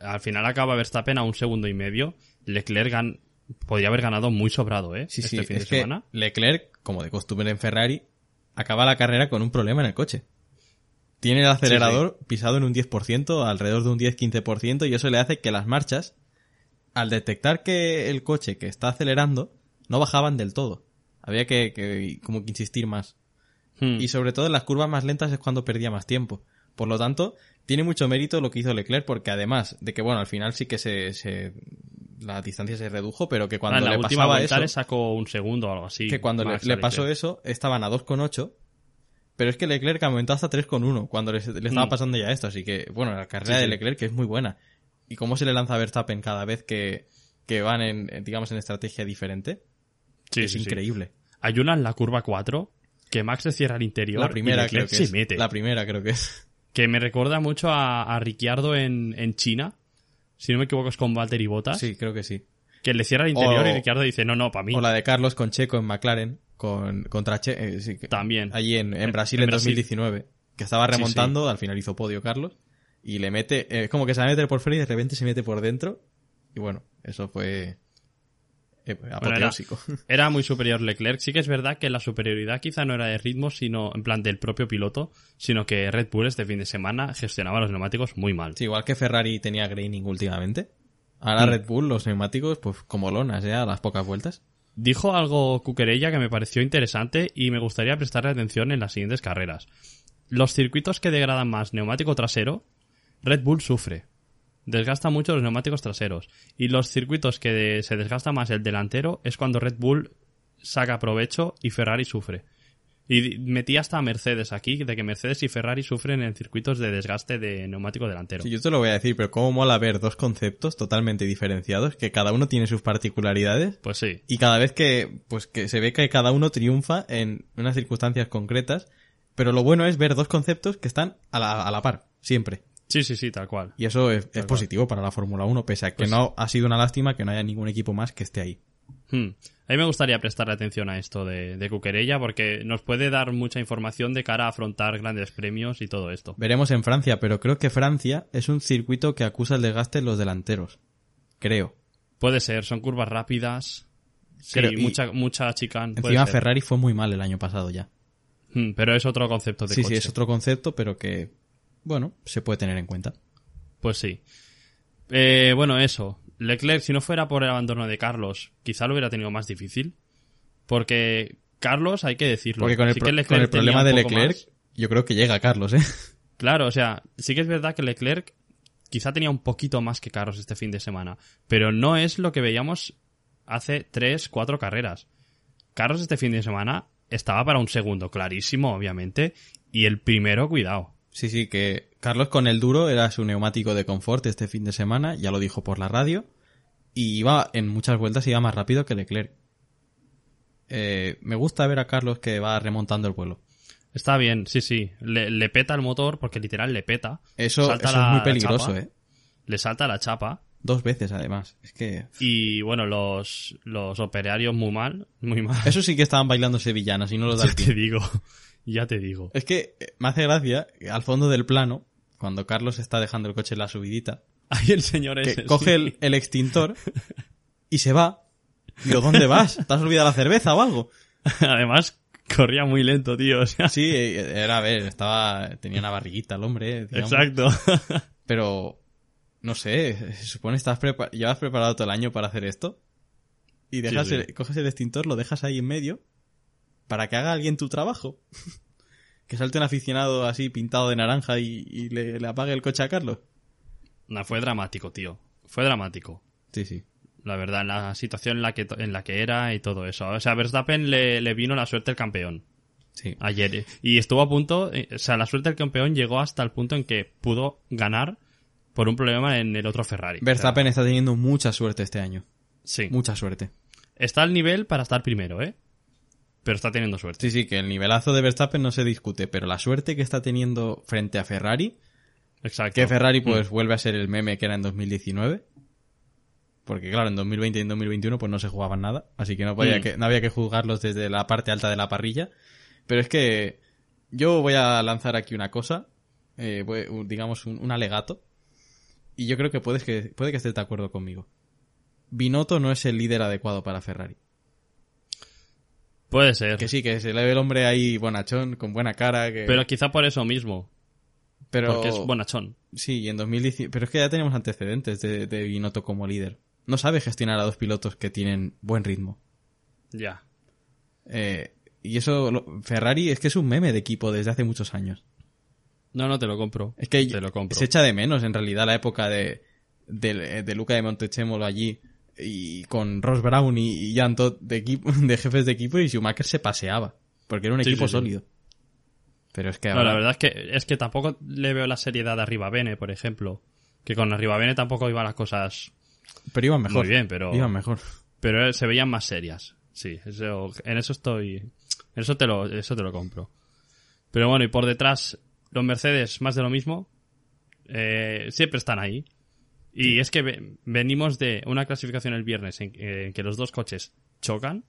al final acaba Verstappen a un segundo y medio. Leclerc gan- podría haber ganado muy sobrado, ¿eh? Sí, este sí, fin es de que semana. Leclerc, como de costumbre en Ferrari, acaba la carrera con un problema en el coche. Tiene el acelerador pisado en un 10%, alrededor de un 10-15%, y eso le hace que las marchas, al detectar que el coche que está acelerando, no bajaban del todo. Había que, que como que insistir más. Hmm. Y sobre todo en las curvas más lentas es cuando perdía más tiempo. Por lo tanto, tiene mucho mérito lo que hizo Leclerc, porque además de que, bueno, al final sí que se, se- la distancia se redujo, pero que Ah, cuando en le pasaba eso, sacó un segundo o algo así. que cuando le, pasó eso, estaban a 2,8, pero es que Leclerc aumentó hasta 3,1 cuando le, le estaba Mm. pasando ya esto, así que, bueno, la carrera Sí, de. Leclerc que es muy buena. Y cómo se le lanza a Verstappen cada vez que, que van en, digamos, en estrategia diferente, Sí, es sí, increíble. Hay una en la curva 4 que Max le cierra al interior La primera y Leclerc creo que se es. mete. La primera creo que es. Que me recuerda mucho a, a Ricciardo en, en China, si no me equivoco es con Valtteri Bottas, Sí, creo que sí. que le cierra el interior O- y Ricciardo dice, no, no, para mí. O la de Carlos con Checo en McLaren, con, contra Che, eh, sí, También. allí en, en Brasil en en, Brasil. 2019, que estaba Sí, remontando, al final hizo podio Carlos, y le mete, eh, es como que se va a meter por fuera y de repente se mete por dentro, y bueno, eso fue eh, Bueno, era, muy superior Leclerc. Sí que es verdad que la superioridad quizá no era de ritmo, sino en plan del propio piloto, sino que Red Bull este fin de semana gestionaba los neumáticos muy mal. Sí, igual que Ferrari tenía graining últimamente. Ahora Mm. Red Bull, los neumáticos, pues como lonas, ya a las pocas vueltas. Dijo algo Cuquerella que me pareció interesante y me gustaría prestarle atención en las siguientes carreras. Los circuitos que degradan más neumático trasero, Red Bull sufre. Desgasta mucho los neumáticos traseros. Y los circuitos que de- se desgasta más el delantero es cuando Red Bull saca provecho y Ferrari sufre. Y metí hasta a Mercedes aquí, de que Mercedes y Ferrari sufren en circuitos de desgaste de neumático delantero. Sí, yo te lo voy a decir, pero cómo mola ver dos conceptos totalmente diferenciados, que cada uno tiene sus particularidades, Pues sí. y cada vez que, pues que se ve que cada uno triunfa en unas circunstancias concretas, pero lo bueno es ver dos conceptos que están a la, a la par, siempre. Sí, sí, sí, tal cual. Y eso es, es positivo para la Fórmula 1, pese a que Pues- no ha sido una lástima que no haya ningún equipo más que esté ahí. Hmm. A mí me gustaría prestarle atención a esto de, de Cuquerella porque nos puede dar mucha información de cara a afrontar grandes premios y todo esto. Veremos en Francia, pero creo que Francia es un circuito que acusa el desgaste en los delanteros. Creo. Puede ser, son curvas rápidas. Sí, Creo- y- mucha, mucha chicane. Encima. Ferrari fue muy mal el año pasado ya. Hmm, pero es otro concepto de Sí, coche. sí, es otro concepto, pero que, bueno, se puede tener en cuenta. Pues sí. Eh, bueno, eso. Leclerc, si no fuera por el abandono de Carlos, quizá lo hubiera tenido más difícil. Porque Carlos, hay que decirlo. Porque con el, sí pro- que Leclerc con el tenía problema de Leclerc, más. yo creo que llega Carlos, ¿eh? Claro, o sea, sí que es verdad que Leclerc quizá tenía un poquito más que Carlos este fin de semana, pero no es lo que veíamos hace tres, cuatro carreras. Carlos este fin de semana estaba para un segundo, clarísimo, obviamente, y el primero, cuidado. Sí, sí, que Carlos con el duro era su neumático de confort este fin de semana, ya lo dijo por la radio, y iba en muchas vueltas iba más rápido que Leclerc. Eh, me gusta ver a Carlos que va remontando el vuelo. Está bien, sí, sí. Le, le peta el motor, porque literal le peta. Eso, Salta eso la- es muy peligroso, chapa, ¿eh? Le salta la chapa. Dos veces además. Es que... Y bueno, los, los operarios muy mal, muy mal. Eso sí que estaban bailando sevillanas y no lo da ya te digo, ya te digo. Es que eh, me hace gracia, que al fondo del plano, cuando Carlos está dejando el coche en la subidita, Ahí el señor que ese. coge sí. el, el extintor y se va. Digo, ¿dónde vas? ¿Te has olvidado la cerveza o algo? Además, corría muy lento, tío. O sea, Sí, eh, era, a ver, estaba, tenía una barriguita el hombre, eh, digamos. exacto. Pero, no sé, se supone estás prepa- llevas preparado todo el año para hacer esto. Y dejas sí. el- coges el extintor, lo dejas ahí en medio, para que haga alguien tu trabajo. que salte un aficionado así pintado de naranja y, y le, le apague el coche a Carlos. No, fue dramático, tío. Fue dramático. Sí, sí. La verdad, en la situación en la que, en la que era y todo eso. O sea, a Verstappen le, le vino la suerte del campeón Sí. ayer. Y estuvo a punto, eh, o sea, la suerte del campeón llegó hasta el punto en que pudo ganar por un problema en el otro Ferrari. Verstappen está teniendo mucha suerte este año. Sí. Mucha suerte. Está al nivel para estar primero, ¿eh? Pero está teniendo suerte. Sí, sí, que el nivelazo de Verstappen no se discute, pero la suerte que está teniendo frente a Ferrari, Exacto. que Ferrari Mm. pues vuelve a ser el meme que era en 2019. Porque claro, en 2020 y en 2021 pues no se jugaban nada, así que no, podía Mm. que, no había que juzgarlos desde la parte alta de la parrilla. Pero es que yo voy a lanzar aquí una cosa, eh, digamos un, un alegato, y yo creo que puedes que puede que estés de acuerdo conmigo. Binotto no es el líder adecuado para Ferrari. Puede ser. Que sí, que se le ve el hombre ahí bonachón, con buena cara, que... Pero quizá por eso mismo. pero... Porque es bonachón. Sí, y en 2010... Pero es que ya tenemos antecedentes de, de Binotto como líder. No sabe gestionar a dos pilotos que tienen buen ritmo. Ya. Eh, y eso... Ferrari es que es un meme de equipo desde hace muchos años. No, no, te lo compro. Es que te lo compro. se echa de menos en realidad la época de, de, de Luca de Montechemolo allí y con Ross Brown y, y Jan de, equipo, de jefes de equipo y Schumacher se paseaba. Porque era un Sí, equipo sí, sí. sólido. Pero es que No, ahora... la verdad es que, es que tampoco le veo la seriedad a Arribavene, por ejemplo. Que con Arribavene tampoco iban las cosas Pero iban mejor. muy bien, pero, Iban mejor. pero se veían más serias. Sí, eso, en eso estoy, en eso te lo, eso te lo compro. Pero bueno, y por detrás, los Mercedes, más de lo mismo, eh, siempre están ahí. Y es que ve- venimos de una clasificación el viernes en, en que los dos coches chocan.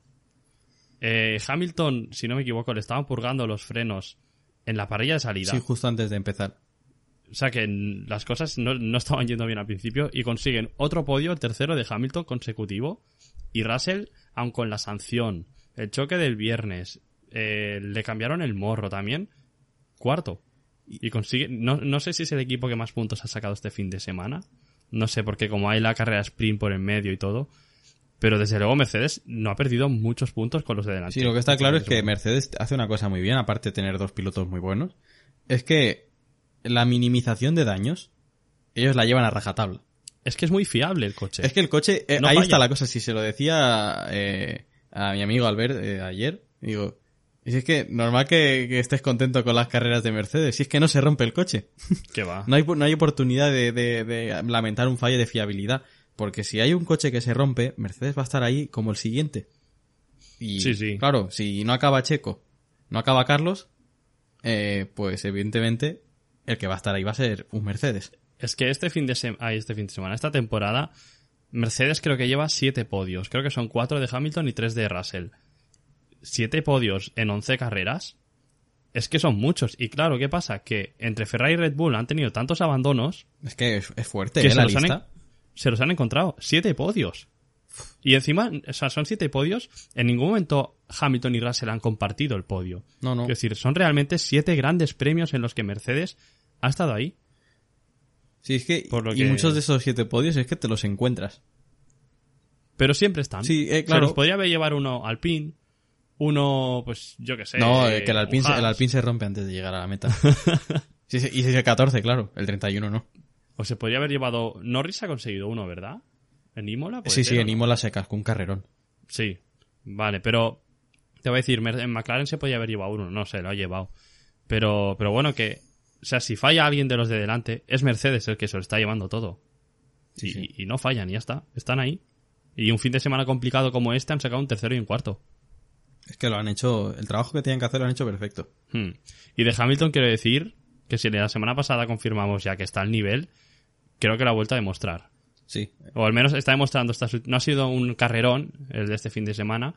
Eh, Hamilton, si no me equivoco, le estaban purgando los frenos en la parrilla de salida. Sí, justo antes de empezar. O sea que las cosas no, no estaban yendo bien al principio y consiguen otro podio, el tercero de Hamilton consecutivo. Y Russell, aun con la sanción, el choque del viernes, eh, le cambiaron el morro también, cuarto. Y consigue, no, no sé si es el equipo que más puntos ha sacado este fin de semana. No sé, porque como hay la carrera sprint por en medio y todo. Pero desde luego Mercedes no ha perdido muchos puntos con los de delante. Sí, lo que está claro es que Mercedes hace una cosa muy bien, aparte de tener dos pilotos muy buenos, es que la minimización de daños, ellos la llevan a rajatabla. Es que es muy fiable el coche. Es que el coche, eh, No ahí falla. está la cosa, si se lo decía eh, a mi amigo Albert eh, ayer, digo, y si es que normal que, que estés contento con las carreras de Mercedes, si es que no se rompe el coche. que va. No hay, no hay oportunidad de, de- de lamentar un fallo de fiabilidad. Porque si hay un coche que se rompe, Mercedes va a estar ahí como el siguiente. Y Sí, sí. claro, si no acaba Checo, no acaba Carlos, eh, pues evidentemente el que va a estar ahí va a ser un Mercedes. Es que este fin de semana, este fin de semana, esta temporada, Mercedes creo que lleva siete podios. Creo que son cuatro de Hamilton y tres de Russell. Siete podios en once carreras. Es que son muchos. Y claro, ¿qué pasa? Que entre Ferrari y Red Bull han tenido tantos abandonos Es que es, es fuerte, que ¿eh? se la los, han, lista. en- se los han encontrado. Siete podios. Y encima, o sea, son siete podios. En ningún momento Hamilton y Russell han compartido el podio. No, no. Es decir, son realmente siete grandes premios en los que Mercedes ha estado ahí. Sí, es que, Por lo y que- muchos de esos siete podios es que te los encuentras. Pero siempre están. Sí, eh, Se claro. los podría haber llevar uno Alpine, uno, pues, yo que sé. no, eh, que el Alpine, el. Alpine se rompe antes de llegar a la meta. sí, sí, y si es el 14, claro, el 31 no. O se podría haber llevado... Norris ha conseguido uno, ¿verdad? ¿En Imola? Sí, ser, sí, ¿o en no? Imola se cascó un carrerón. Sí, vale, pero te voy a decir, en McLaren se podía haber llevado uno, no sé, lo ha llevado. Pero, pero bueno, que, o sea, si falla alguien de los de delante, es Mercedes el que se lo está llevando todo. Sí, y, sí. y no fallan, y ya está, están ahí. Y un fin de semana complicado como este han sacado un tercero y un cuarto. Es que lo han hecho, el trabajo que tenían que hacer lo han hecho perfecto. Hmm. Y de Hamilton quiero decir que si la semana pasada confirmamos ya que está al nivel, creo que lo ha vuelto a demostrar. Sí. O al menos está demostrando, no ha sido un carrerón el de este fin de semana,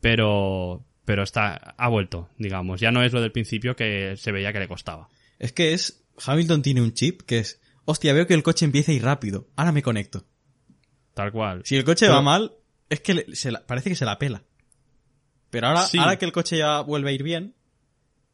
pero, pero está, ha vuelto, digamos. Ya no es lo del principio que se veía que le costaba. Es que es, Hamilton tiene un chip que es, hostia, veo que el coche empieza a ir rápido, ahora me conecto. Tal cual. Si el coche Pero- va mal, es que le- se la- parece que se la pela. Pero ahora, Sí. ahora que el coche ya vuelve a ir bien,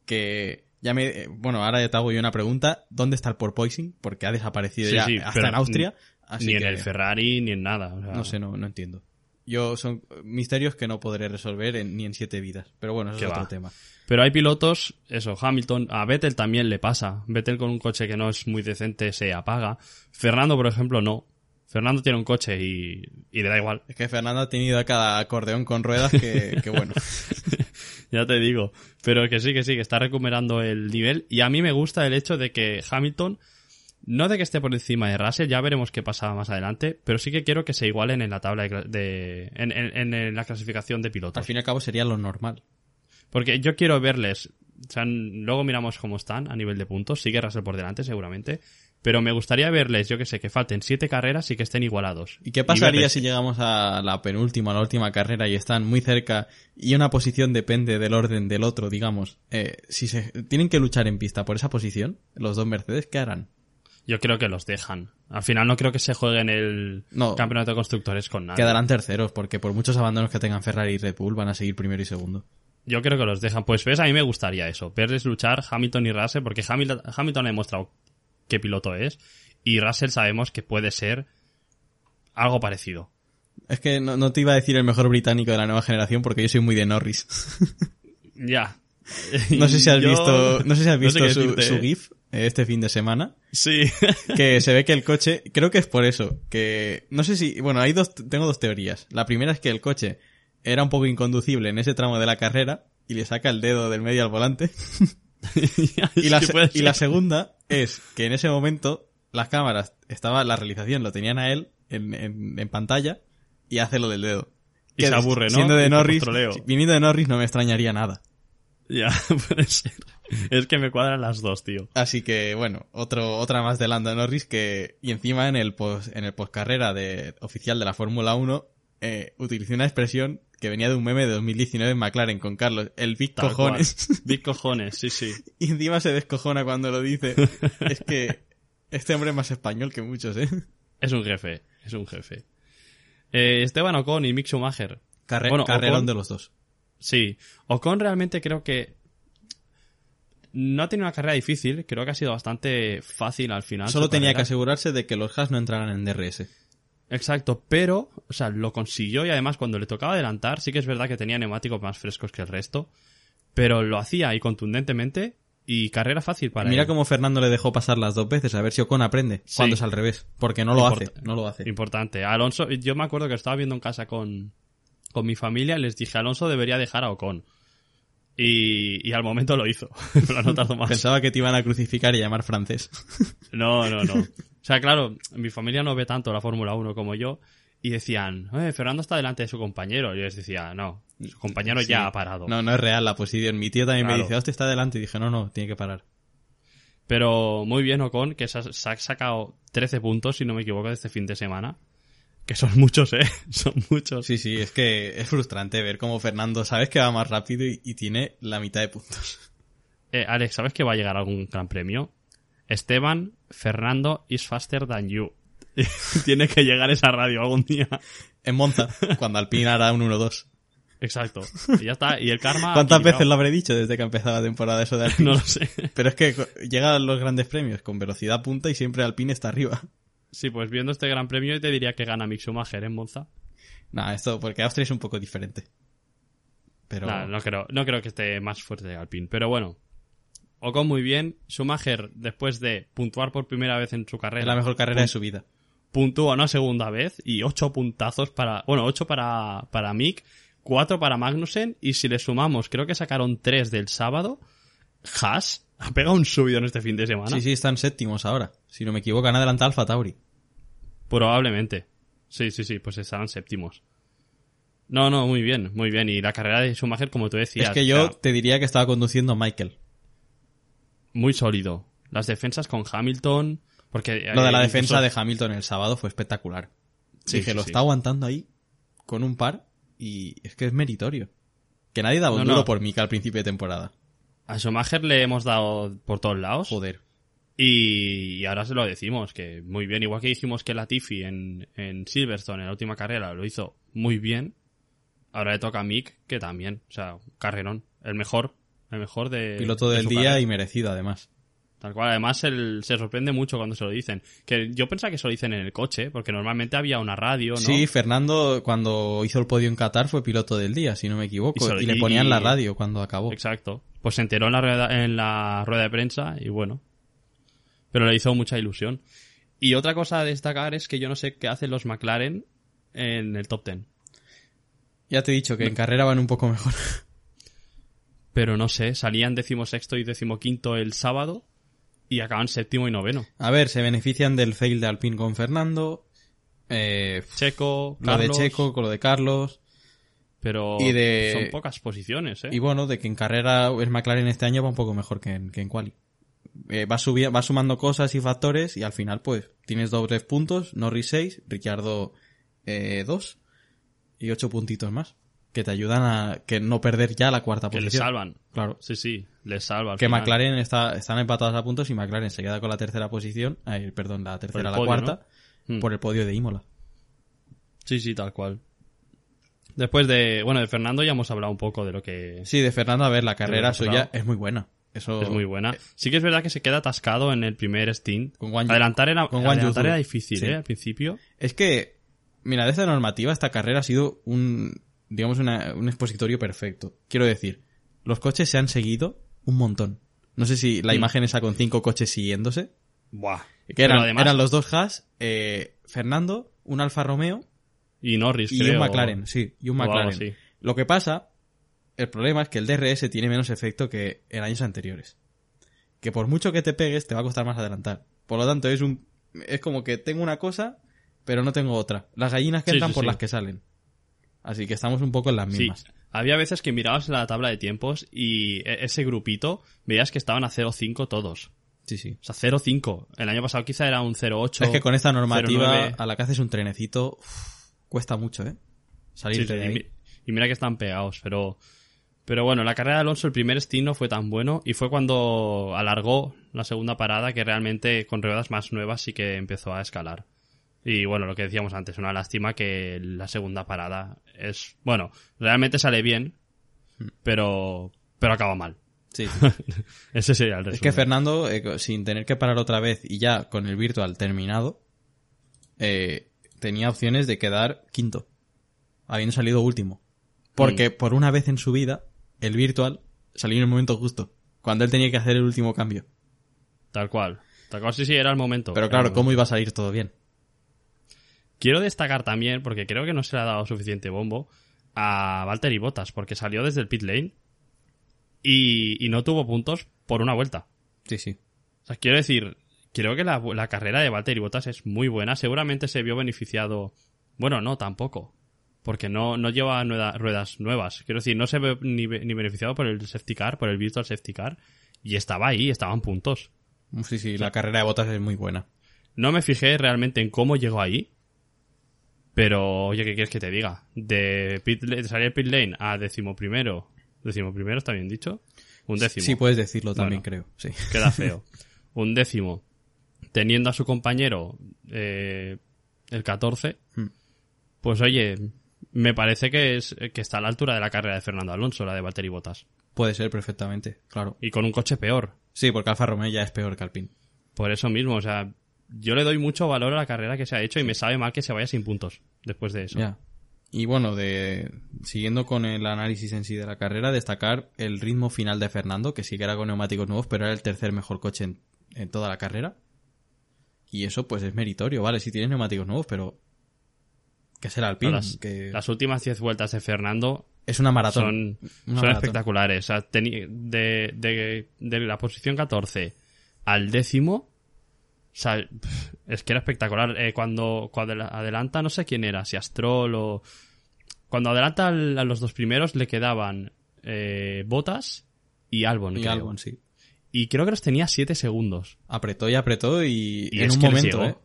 que ya me, eh, bueno, ahora ya te hago yo una pregunta, ¿dónde está el porpoising? Porque ha desaparecido Sí, ya sí, hasta en Austria. Así ni que, en el Ferrari, ni en nada. o sea, No sé, no, no entiendo. Yo son misterios que no podré resolver en- ni en siete vidas. Pero bueno, eso es otro va. tema. Pero hay pilotos, eso, Hamilton, a Vettel también le pasa. Vettel con un coche que no es muy decente se apaga. Fernando, por ejemplo, no. Fernando tiene un coche y, y le da igual. Es que Fernando ha tenido a cada acordeón con ruedas que, que bueno. ya te digo. Pero que sí, que sí, que está recuperando el nivel. Y a mí me gusta el hecho de que Hamilton, no de que esté por encima de Russell, ya veremos qué pasa más adelante, pero sí que quiero que se igualen en la tabla de, en, en- en la clasificación de pilotos. Al fin y al cabo sería lo normal. Porque yo quiero verles, o sea, luego miramos cómo están a nivel de puntos, sigue Russell por delante seguramente, pero me gustaría verles, yo que sé, que falten siete carreras y que estén igualados. ¿Y qué pasaría verles- si llegamos a la penúltima, a la última carrera y están muy cerca y una posición depende del orden del otro, digamos? Eh, si se tienen que luchar en pista por esa posición, los dos Mercedes, ¿qué harán? Yo creo que los dejan. Al final no creo que se jueguen el No. campeonato de constructores con nada. Quedarán terceros, porque por muchos abandonos que tengan Ferrari y Red Bull van a seguir primero y segundo. Yo creo que los dejan. Pues ves, a mí me gustaría eso. Verles luchar Hamilton y Russell, porque Hamilton, Hamilton ha demostrado qué piloto es. Y Russell sabemos que puede ser algo parecido. Es que no, no te iba a decir el mejor británico de la nueva generación porque yo soy muy de Norris. Ya. No sé si has Yo- visto, no sé si has no sé visto su, su. GIF eh, este fin de semana. Sí. que se ve que el coche, creo que es por eso, que no sé si, bueno, hay dos, tengo dos teorías. La primera es que el coche era un poco inconducible en ese tramo de la carrera y le saca el dedo del medio al volante. y, la, y segunda es que en ese momento las cámaras, estaba, la realización lo tenían a él en, en, en pantalla y hace lo del dedo. Y Que se aburre, ¿no? Siendo de Norris, viniendo de Norris no me extrañaría nada. Ya, puede ser. Es que me cuadran las dos, tío. Así que, bueno, otro, otra más de Lando Norris que, y encima en el post, en el postcarrera de, oficial de la Fórmula 1, eh, utilizó una expresión que venía de un meme de 2019 en McLaren con Carlos, el Big Tal Cojones. cual. Big cojones, sí, sí. y encima se descojona cuando lo dice. es que este hombre es más español que muchos, ¿eh? Es un jefe, es un jefe. Eh, Esteban Ocon y Mick Schumacher. Carre- Bueno, carrerón Ocon- de los dos. Sí, Ocon realmente creo que no ha tenido una carrera difícil, creo que ha sido bastante fácil al final. Solo tenía que asegurarse de que los Haas no entraran en DRS. Exacto, pero, o sea, lo consiguió y además cuando le tocaba adelantar, sí que es verdad que tenía neumáticos más frescos que el resto, pero lo hacía y contundentemente y carrera fácil para Mira él. cómo Fernando le dejó pasar las dos veces, a ver si Ocon aprende Sí. cuando es al revés. Porque no lo Import- hace, no lo hace. Importante. Alonso, yo me acuerdo que estaba viendo en casa con, con mi familia y les dije, Alonso debería dejar a Ocon. Y, y al momento lo hizo. Pero no tardó más. Pensaba que te iban a crucificar y llamar francés. No, no, no. O sea, claro, mi familia no ve tanto la Fórmula 1 como yo. Y decían, eh, Fernando está delante de su compañero. Y yo les decía, no, su compañero Sí. ya ha parado. No, no es real la posición. Mi tío también me dice, hostia, está delante. Y dije, no, no, tiene que parar. Pero muy bien Ocon, que se ha, se ha sacado 13 puntos, si no me equivoco, de este fin de semana. Que son muchos, ¿eh? Son muchos. Sí, sí, es que es frustrante ver cómo Fernando sabes que va más rápido y, y tiene la mitad de puntos. Eh, Alex, ¿sabes que va a llegar algún gran premio? Esteban, Fernando is faster than you. Tiene que llegar esa radio algún día. En Monza, cuando Alpine hará un 1-2. Exacto. Y ya está. Y el karma. ¿Cuántas veces lo habré dicho desde que ha empezado la temporada eso de Alpine? No lo sé. Pero es que llegan los grandes premios con velocidad punta y siempre Alpine está arriba. Sí, pues viendo este gran premio te diría que gana Mick Schumacher en Monza. Nah, esto, porque Austria es un poco diferente. Pero Nah, no creo, no creo que esté más fuerte Alpine. Pero bueno. Ocon muy bien. Schumacher, después de puntuar por primera vez en su carrera. es la mejor carrera de su vida. puntúa una segunda vez y ocho puntazos para, bueno, ocho para, para Mick, cuatro para Magnussen y si le sumamos, creo que sacaron tres del sábado, Haas ha pegado un subido en este fin de semana. Sí, sí, están séptimos ahora. Si no me equivoco, han adelantado Alfa Tauri. Probablemente. Sí, sí, sí, pues estarán séptimos. No, no, muy bien, muy bien. Y la carrera de Schumacher, como tú decías, es que yo o sea, te diría que estaba conduciendo Michael. Muy sólido. Las defensas con Hamilton, porque... Lo de la eh, defensa incluso- de Hamilton el sábado fue espectacular. Sí, Dije, sí, lo sí. está aguantando ahí con un par y es que es meritorio. Que nadie daba un No, duro no. por Mika al principio de temporada. A Schumacher le hemos dado por todos lados. Joder. Y, y ahora se lo decimos, que muy bien. Igual que dijimos que Latifi en, en Silverstone, en la última carrera, lo hizo muy bien. Ahora le toca a Mick, que también. O sea, carrerón. El mejor. El mejor de. Piloto de del día carrera. y merecido además. Tal cual. Además, él se sorprende mucho cuando se lo dicen. Que yo pensaba que se lo dicen en el coche, porque normalmente había una radio, ¿no? Sí, Fernando cuando hizo el podio en Qatar fue piloto del día, si no me equivoco. Y le y- ponían la radio cuando acabó. Exacto. Pues se enteró en la rueda, en la rueda de prensa y bueno. Pero le hizo mucha ilusión. Y otra cosa a destacar es que yo no sé qué hacen los McLaren en el top 10. Ya te he dicho que en carrera van un poco mejor. Pero no sé, salían decimosexto y decimoquinto el sábado y acaban séptimo y noveno. A ver, se benefician del fail de Alpine con Fernando. Eh, Checo, lo de Checo con lo de Carlos. pero y de- son pocas posiciones, ¿eh? Y bueno, de que en carrera el McLaren este año va un poco mejor que en, que en quali. Eh, va, subi- va sumando cosas y factores y al final pues tienes dobles puntos, Norris 6, Ricciardo 2 y 8 puntitos más que te ayudan a que no perder ya la cuarta que le posición. salvan. Claro. Sí, sí, les salva. al Que final. McLaren está, están empatados a puntos y McLaren se queda con la tercera posición, ay, perdón, la tercera, la podio, cuarta, ¿no? Mm. por el podio de Imola. Sí, sí, tal cual. Después de, bueno, de Fernando ya hemos hablado un poco de lo que Sí, de Fernando, a ver, la carrera suya es muy buena. Eso es muy buena. Sí que es verdad que se queda atascado en el primer stint. Con Guan Yu- adelantar era, con adelantar era difícil, Sí. ¿eh? Al principio. Es que, mira, desde la normativa esta carrera ha sido un, digamos, una- un expositorio perfecto. Quiero decir, los coches se han seguido un montón. No sé si la Mm. imagen esa con cinco coches siguiéndose. Buah. Que eran, además- eran los dos Haas, eh, Fernando, un Alfa Romeo Y Norris, y creo. un McLaren. Sí, y un McLaren. Lo que pasa, el problema es que el DRS tiene menos efecto que en años anteriores. Que por mucho que te pegues, te va a costar más adelantar. Por lo tanto, es un, es como que tengo una cosa, pero no tengo otra. Las gallinas que Sí, entran sí, por las que salen. Así que estamos un poco en las Sí. mismas. había veces que mirabas la tabla de tiempos y e- ese grupito veías que estaban a 0-5 todos. Sí, sí. O sea, 0-5. El año pasado quizá era un 0-8. Es que con esta normativa, 0-9. a la que haces un trenecito, cuesta mucho, ¿eh? Salir Sí, sí, de ahí. y mira que están pegados, pero... Pero bueno, la carrera de Alonso, el primer stint no fue tan bueno y fue cuando alargó la segunda parada que realmente con ruedas más nuevas sí que empezó a escalar. Y bueno, lo que decíamos antes, una lástima que la segunda parada es... Bueno, realmente sale bien, pero, pero acaba mal. Sí. Ese sería el Es resumen. que Fernando, eh, sin tener que parar otra vez y ya con el virtual terminado, eh, tenía opciones de quedar quinto, habiendo salido último. Porque Mm. por una vez en su vida, el virtual salió en el momento justo, cuando él tenía que hacer el último cambio. Tal cual. Tal cual, sí, sí, era el momento. Pero claro, ¿cómo iba a salir todo bien? Quiero destacar también, porque creo que no se le ha dado suficiente bombo, a Valtteri Bottas, porque salió desde el pit lane y, y no tuvo puntos por una vuelta. Sí, sí. O sea, quiero decir, creo que la, la carrera de Valtteri Bottas es muy buena. Seguramente se vio beneficiado. Bueno, no, tampoco. Porque no, no lleva nueva- ruedas nuevas. Quiero decir, no se ve ni, ni beneficiado por el safety car, por el virtual safety car. Y estaba ahí, estaban puntos. Sí, sí, la carrera de botas es muy buena. No me fijé realmente en cómo llegó ahí. Pero, oye, ¿qué quieres que te diga? De, pit, de salir pit lane a décimo primero. Décimo primero, ¿está bien dicho? Un décimo. Sí, puedes decirlo también, Bueno. creo. Sí. Queda feo. Un décimo. Teniendo a su compañero eh, el 14. Hmm. Pues oye, me parece que, es, que está a la altura de la carrera de Fernando Alonso, la de Valtteri Bottas. Puede ser perfectamente, claro. Y con un coche peor. Sí, porque Alfa Romeo ya es peor que Alpine. Por eso mismo, o sea, yo le doy mucho valor a la carrera que se ha hecho y me sabe mal que se vaya sin puntos después de eso. Y bueno, de siguiendo con el análisis en sí de la carrera, destacar el ritmo final de Fernando, que sí que era con neumáticos nuevos, pero era el tercer mejor coche en, en toda la carrera. Y eso pues es meritorio, vale, si tienes neumáticos nuevos, pero que es el Alpine, las, que las últias 10 vueltas de Fernando es una maratón. son, Una son maratón. espectaculares. O sea, de, de, de la posición 14 al décimo, o sea, es que era espectacular. Eh, cuando, cuando adelanta, no sé quién era, si Astrol o... Cuando adelanta al- a los dos primeros le quedaban eh, Botas y Albon. Y creo. Albon, sí. Y creo que los tenía 7 segundos. Apretó y apretó y, Y en un que les momento, llegó. ¿eh?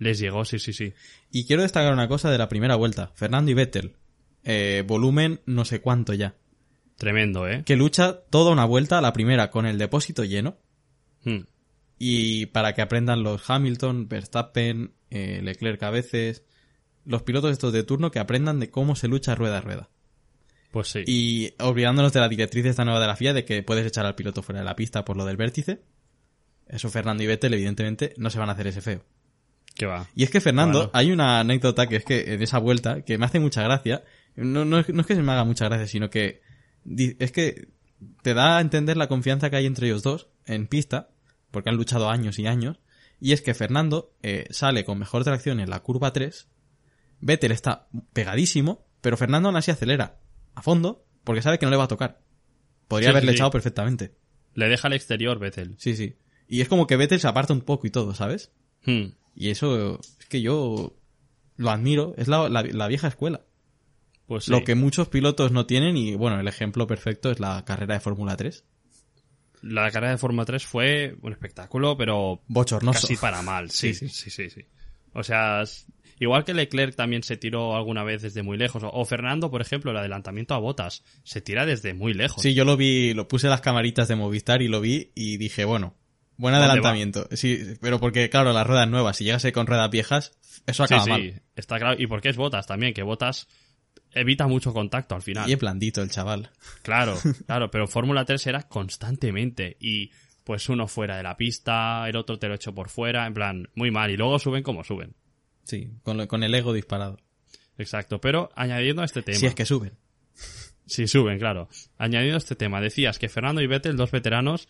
Les llegó, sí, sí, sí. Y quiero destacar una cosa de la primera vuelta. Fernando y Vettel. Eh, volumen no sé cuánto ya. Tremendo, ¿eh? Que lucha toda una vuelta, la primera con el depósito lleno. Hmm. Y para que aprendan los Hamilton, Verstappen, eh, Leclerc a veces, los pilotos estos de turno que aprendan de cómo se lucha rueda a rueda. Pues sí. Y olvidándonos de la directriz esta nueva de la FIA de que puedes echar al piloto fuera de la pista por lo del vértice. Eso Fernando y Vettel evidentemente no se van a hacer ese feo. ¿Qué va? Y es que Fernando, Bueno. hay una anécdota que es que en esa vuelta, que me hace mucha gracia, no, no, es- no es que se me haga mucha gracia, sino que es que te da a entender la confianza que hay entre ellos dos en pista, porque han luchado años y años, y es que Fernando eh, sale con mejor tracción en la curva 3, Vettel está pegadísimo, pero Fernando aún así acelera a fondo, porque sabe que no le va a tocar. Podría Sí, haberle sí, echado perfectamente. Le deja al exterior, Vettel. Sí, sí. Y es como que Vettel se aparta un poco y todo, ¿sabes? Hmm. Y eso es que yo lo admiro, es la, la- la vieja escuela. Pues sí. Lo que muchos pilotos no tienen y bueno, el ejemplo perfecto es la carrera de Fórmula 3. La carrera de Fórmula 3 fue un espectáculo, pero Bochornoso. casi para mal. Sí, Sí, sí, sí, sí. O sea, igual que Leclerc también se tiró alguna vez desde muy lejos. O, Fernando, por ejemplo, el adelantamiento a botas, se tira desde muy lejos. Sí, yo lo vi, lo puse las camaritas de Movistar y lo vi y dije, bueno, buen ¿Dónde adelantamiento. Sí, pero porque claro, las ruedas nuevas, si llegase con ruedas viejas, eso sí, acaba sí, mal. está claro. Y porque es botas también, que botas evita mucho contacto al final. Y es blandito el chaval. Claro, claro, pero Fórmula 3 era constantemente y pues uno fuera de la pista, el otro te lo echo por fuera, en plan, muy mal. Y luego suben como suben. Sí, con, lo- con el ego disparado. Exacto, pero añadiendo a este tema. Si es que suben. Sí, suben, claro. Añadiendo a este tema, decías que Fernando y Vettel, dos veteranos,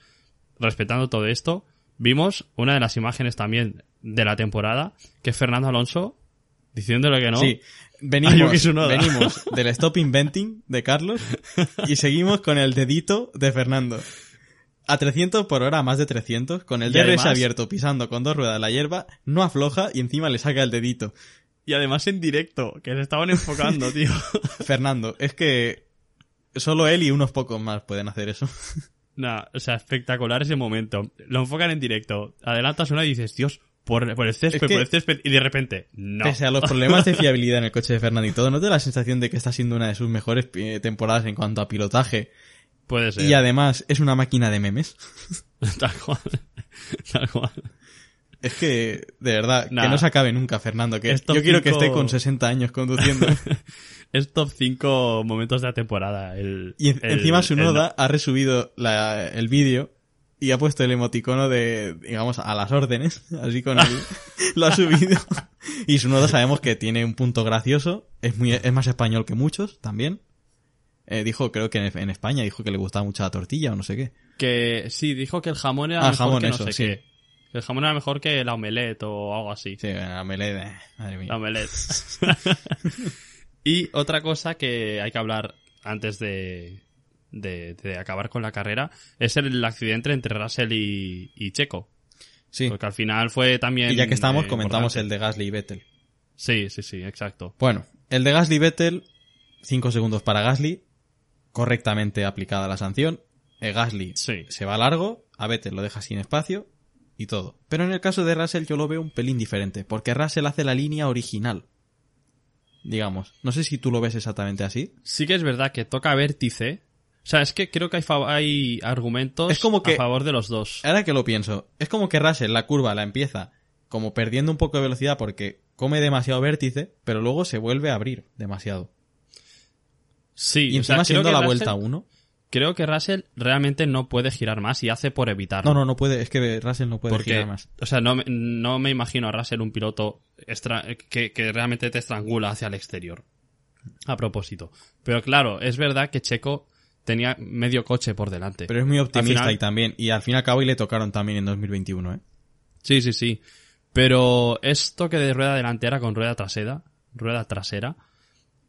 respetando todo esto, vimos una de las imágenes también de la temporada, que es Fernando Alonso diciéndole que no. Sí, venimos, venimos del Stop Inventing de Carlos y seguimos con el dedito de Fernando. A 300 por hora, más de 300, con el DRS abierto pisando con dos ruedas la hierba, no afloja y encima le saca el dedito. Y además en directo, que se estaban enfocando, tío. Fernando, es que Solo él y unos pocos más pueden hacer eso. Nah, o sea, espectacular ese momento. Lo enfocan en directo. Adelantas una y dices, Dios, por, por el césped, Es que- por el césped. Y de repente, no. Pese a los problemas de fiabilidad en el coche de Fernando y todo, ¿no te da la sensación de que está siendo una de sus mejores eh, temporadas en cuanto a pilotaje? Puede ser. Y además es una máquina de memes. Tal cual. Tal cual. Es que, de verdad, Nah. que no se acabe nunca, Fernando. Que yo quiero que esté con 60 años conduciendo. Es top 5 momentos de la temporada. El, y en- el- encima su el- noda ha resubido la- el vídeo y ha puesto el emoticono de, digamos, a las órdenes. Así con el, lo ha subido. Y su noda sabemos que tiene un punto gracioso. Es muy, es más español que muchos, también. Eh, dijo, creo que en, en España, dijo que le gustaba mucho la tortilla o no sé qué. Que sí, dijo que el jamón era Ah, mejor jamón, que no eso, sé sí. qué. Que el jamón era mejor que la omelette o algo así. Sí, la melé, eh, madre mía. La omelette. y otra cosa que hay que hablar antes de, de, de acabar con la carrera es el accidente entre Russell y, y Checo. Sí. Porque al final fue también. Y ya que estamos, eh, comentamos importante. el de Gasly y Vettel. Sí, sí, sí, exacto. Bueno, el de Gasly y Vettel, 5 segundos para Gasly, correctamente aplicada la sanción. Eh, Gasly Sí. se va largo, a Vettel lo deja sin espacio y todo. Pero en el caso de Russell yo lo veo un pelín diferente, porque Russell hace la línea original. Digamos, no sé si tú lo ves exactamente así. Sí que es verdad que toca vértice. O sea, es que creo que hay, hay argumentos Es como que- a favor de los dos. Ahora que lo pienso, es como que Russell la curva la empieza como perdiendo un poco de velocidad porque come demasiado vértice, pero luego se vuelve a abrir demasiado. Sí, Y o sea, encima creo siendo la Russell- vuelta 1. Creo que Russell realmente no puede girar más y hace por evitarlo. No, no, no puede, es que Russell no puede porque, girar más. o sea, no, me- no me imagino a Russell un piloto extra- que, que realmente te estrangula hacia el exterior. A propósito. Pero claro, es verdad que Checo tenía medio coche por delante. Pero es muy optimista final- y también. Y al fin y al cabo y le tocaron también en 2021, ¿eh? Sí, sí, sí. Pero es toque de rueda delantera con rueda trasera. Rueda trasera.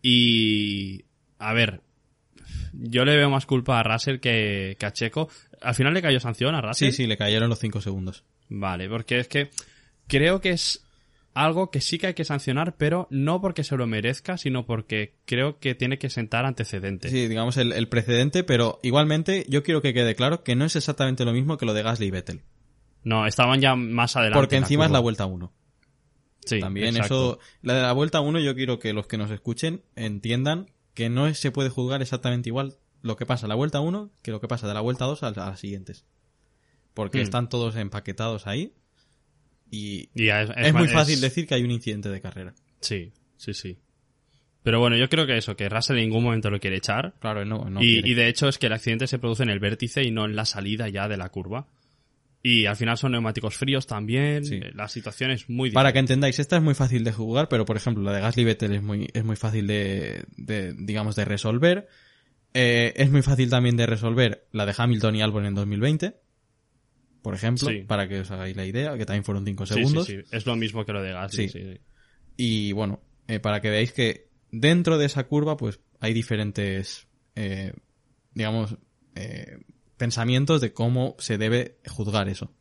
Y. A ver. Yo le veo más culpa a Russell que, que a Checo. Al final le cayó sanción a Russell. Sí, sí, le cayeron los 5 segundos. Vale, porque es que creo que es algo que sí que hay que sancionar, pero no porque se lo merezca, sino porque creo que tiene que sentar antecedentes. Sí, digamos el, el precedente, pero igualmente yo quiero que quede claro que no es exactamente lo mismo que lo de Gasly y Vettel. No, estaban ya más adelante. Porque en encima es la vuelta 1. Sí, También exacto. eso, la de la vuelta 1 yo quiero que los que nos escuchen entiendan que no se puede juzgar exactamente igual lo que pasa en la vuelta 1 que lo que pasa de la vuelta 2 a, a las siguientes. Porque Hmm. están todos empaquetados ahí y Y es, es, muy es- fácil decir que hay un incidente de carrera. Sí, sí, sí. Pero bueno, yo creo que eso, que Russell en ningún momento lo quiere echar. Claro, no, no y, de hecho es que el accidente se produce en el vértice y no en la salida ya de la curva. Y al final son neumáticos fríos también. Sí. eh, La situación es muy Para que entendáis, esta es muy fácil de jugar, pero por ejemplo, la de Gasly Vettel es muy, es muy fácil de, de, digamos, de resolver. Eh, es muy fácil también de resolver la de Hamilton y Albon en 2020. Por ejemplo, Sí. para que os hagáis la idea, que también fueron 5 Sí, segundos. sí, sí. Es lo mismo que lo de Gasly. Sí. sí, sí. Y bueno, eh, para que veáis que dentro de esa curva, pues hay diferentes, eh, digamos, eh, pensamientos de cómo se debe juzgar eso.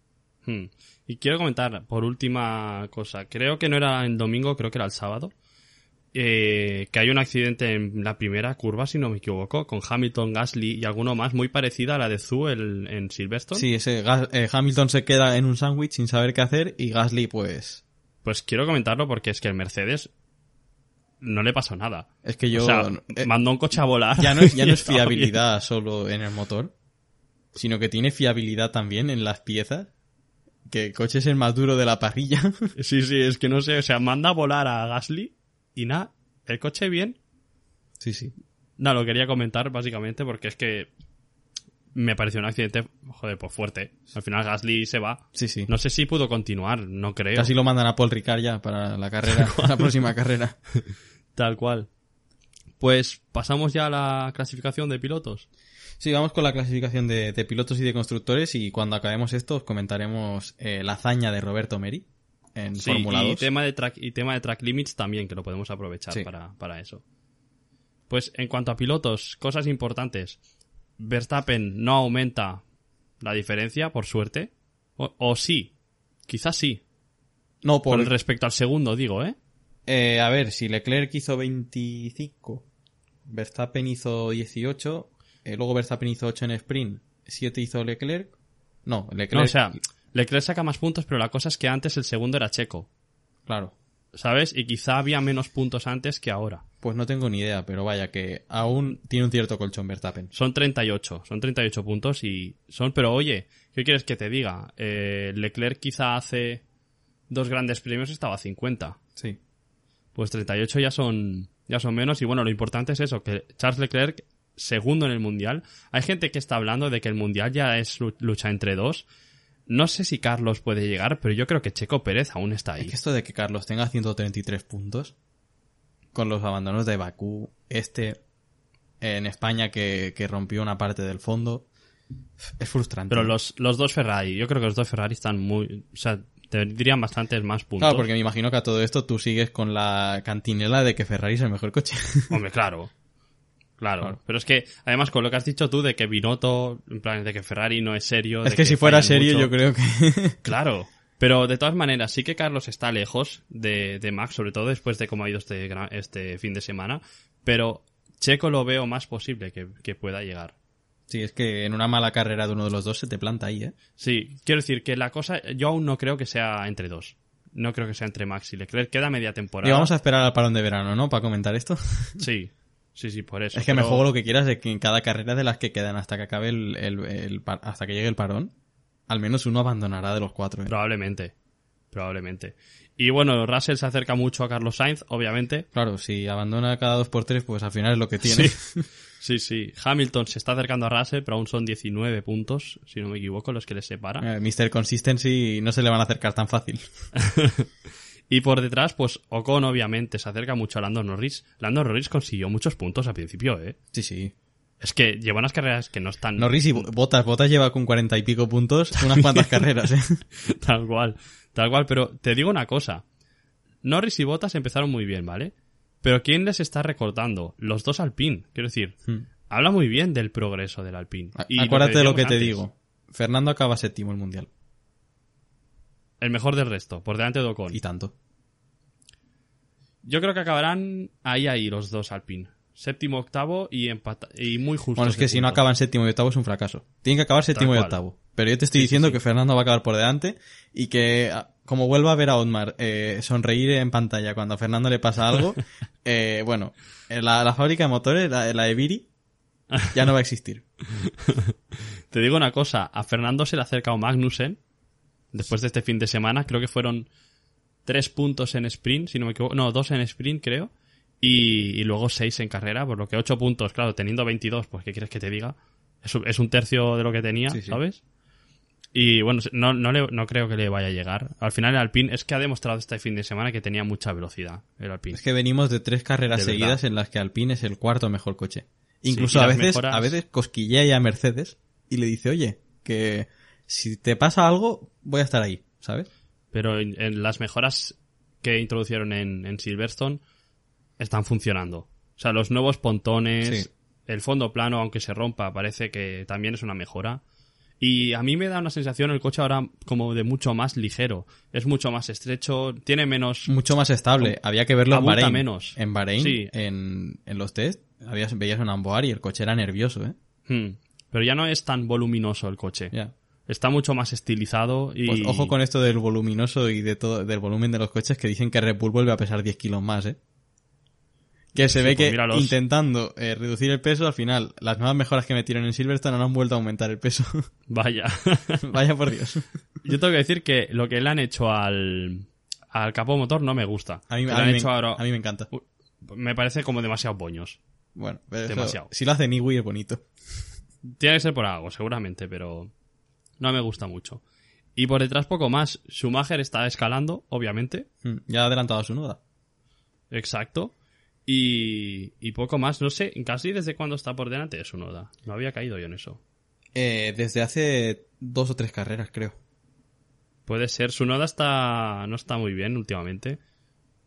Hmm. Y quiero comentar, por última cosa, creo que no era el domingo, creo que era el sábado, eh, que hay un accidente en la primera curva, si no me equivoco, con Hamilton, Gasly y alguno más, muy parecida a la de Zhu el- en Silverstone. Sí, ese eh, Hamilton se queda en un sándwich sin saber qué hacer y Gasly, pues, Pues quiero comentarlo porque es que el Mercedes no le pasó nada. es que yo... o sea, eh, mandó un coche a volar. ya no es, ya y no es estaba bien. fiabilidad solo en el motor, sino que tiene fiabilidad también en las piezas. Que el coche es el más duro de la parrilla. Sí, sí, es que no sé, o sea, manda a volar a Gasly y nada, el coche bien. sí, sí. No, lo quería comentar básicamente porque es que me pareció un accidente, joder, pues fuerte. Al final Gasly se va. Sí, sí. No sé si pudo continuar, no creo. Casi lo mandan a Paul Ricard ya para la carrera, la próxima carrera. Tal cual. Pues pasamos ya a la clasificación de pilotos. Sí, vamos con la clasificación de, de pilotos y de constructores y cuando acabemos esto os comentaremos eh, la hazaña de Roberto Meri en Sí, Fórmula y 2. tema de track y tema de track limits también que lo podemos aprovechar Sí. para, para eso. Pues en cuanto a pilotos, cosas importantes. Verstappen no aumenta la diferencia, por suerte. O, o sí, quizás sí. No, Con por... respecto al segundo, digo, ¿eh? eh, a ver, si Leclerc hizo 25... Verstappen hizo 18, eh, luego Verstappen hizo 8 en sprint, 7 hizo Leclerc. No, Leclerc. No, o sea, Leclerc saca más puntos, pero la cosa es que antes el segundo era Checo, claro. ¿sabes? Y quizá había menos puntos antes que ahora. Pues no tengo ni idea, pero vaya que aún tiene un cierto colchón Verstappen. Son 38, son 38 puntos y son, pero oye, ¿qué quieres que te diga? Eh, Leclerc quizá hace dos grandes premios estaba a 50. Sí. Pues 38 ya son, ya son menos y bueno, lo importante es eso, que Charles Leclerc, segundo en el Mundial. Hay gente que está hablando de que el Mundial ya es lu- lucha entre dos. No sé si Carlos puede llegar, pero yo creo que Checo Pérez aún está ahí. Es que esto de que Carlos tenga 133 puntos con los abandonos de Bakú, este en España que, que rompió una parte del fondo, es frustrante. Pero los, los dos Ferrari, yo creo que los dos Ferrari están muy, o sea, tendrían bastantes más puntos. Claro, porque me imagino que a todo esto tú sigues con la cantinela de que Ferrari es el mejor coche. Hombre, claro. Claro. Claro. Pero es que, además, con lo que has dicho tú de que Binotto, en plan, de que Ferrari no es serio. es de que si fuera serio mucho. yo creo que... Claro. Pero de todas maneras, sí que Carlos está lejos de, de Max, sobre todo después de cómo ha ido este, este fin de semana. Pero Checo lo veo más posible que, que pueda llegar. sí, es que en una mala carrera de uno de los dos se te planta ahí, ¿eh? Sí, quiero decir que la cosa, yo aún no creo que sea entre dos. No creo que sea entre Max y Leclerc. Queda media temporada. Y vamos a esperar al parón de verano, ¿no? Para comentar esto. Sí, sí, sí, por eso. es que me juego lo que quieras de que en cada carrera de las que quedan hasta que acabe el, el- el par- hasta que llegue el parón, al menos uno abandonará de los cuatro. ¿eh? Probablemente. Probablemente. Y bueno, Russell se acerca mucho a Carlos Sainz, obviamente. Claro, si abandona cada dos por tres, pues al final es lo que tiene. Sí. Sí, sí. Hamilton se está acercando a Russell, pero aún son 19 puntos, si no me equivoco, los que les separan. Eh, Mr. Consistency no se le van a acercar tan fácil. Y por detrás, pues Ocon obviamente se acerca mucho a Lando Norris. Lando Norris consiguió muchos puntos al principio, ¿eh? Sí, sí. Es que lleva unas carreras que no están... Norris y Botas. Botas lleva con cuarenta y pico puntos unas cuantas carreras, ¿eh? Tal cual, tal cual. Pero te digo una cosa. Norris y Bottas empezaron muy bien, ¿vale? Pero ¿quién les está recortando? Los dos Alpine. Quiero decir, Hmm. habla muy bien del progreso del Alpine. A- Y Acuérdate de lo que te antes, digo. Fernando acaba séptimo el mundial. El mejor del resto, por delante de Ocon. Y tanto. Yo creo que acabarán ahí, ahí los dos Alpine. Séptimo, octavo y empata y muy justo. Bueno, es que si no acaban séptimo y octavo es un fracaso. Tienen que acabar séptimo y octavo. Pero yo te estoy Sí, diciendo sí. que Fernando va a acabar por delante y que ah, como vuelva a ver a Otmar eh, sonreír en pantalla cuando a Fernando le pasa algo, eh, bueno, eh, la, la fábrica de motores, la, la de Viri, ya no va a existir. Te digo una cosa, a Fernando se le ha acercado Magnussen después de este fin de semana. Creo que fueron tres puntos en sprint, si no me equivoco. No, dos en sprint, creo. Y, y luego seis en carrera, por lo que ocho puntos, claro, teniendo 22, pues ¿qué quieres que te diga? Es un, es un tercio de lo que tenía, Sí, sí. ¿sabes? Y bueno, no, no, le- no creo que le vaya a llegar. Al final el Alpine es que ha demostrado este fin de semana que tenía mucha velocidad, el Alpine. Es que venimos de tres carreras De seguidas en las que Alpine es el cuarto mejor coche. Incluso a veces, mejoras- a veces cosquillea ya a Mercedes y le dice, oye, que si te pasa algo, voy a estar ahí, ¿sabes? pero en, en las mejoras que introducieron en, en Silverstone están funcionando. O sea, los nuevos pontones, Sí. el fondo plano, aunque se rompa, parece que también es una mejora. Y a mí me da una sensación el coche ahora como de mucho más ligero. Es mucho más estrecho, tiene menos... Mucho más estable. Había que verlo en Bahrein. menos. En Bahrein, Sí. en, en los test, veías un Amboar y el coche era nervioso, ¿eh? Hmm. Pero ya no es tan voluminoso el coche. Está mucho más estilizado y... Pues ojo con esto del voluminoso y de todo, del volumen de los coches que dicen que Red Bull vuelve a pesar 10 kilos más, ¿eh? Que se Sí, ve pues que míralos. intentando eh, reducir el peso, al final, las nuevas mejoras que metieron en Silverstone no han vuelto a aumentar el peso. Vaya. Vaya por Dios. Yo tengo que decir que lo que le han hecho al, al capó motor no me gusta. A mí, a mí me, ahora- a mí me encanta. me parece como demasiado boños. Bueno, pero eso- Demasiado. si lo hace Niwi es bonito. Tiene que ser por algo, seguramente, pero no me gusta mucho. Y por detrás poco más. Schumacher está escalando, obviamente. Mm, Ya ha adelantado su nuda. Exacto. Y, y poco más. No sé, casi desde cuándo está por delante de Sunoda. No había caído yo en eso. Eh, desde hace dos o tres carreras, creo. Puede ser. Sunoda está, no está muy bien últimamente.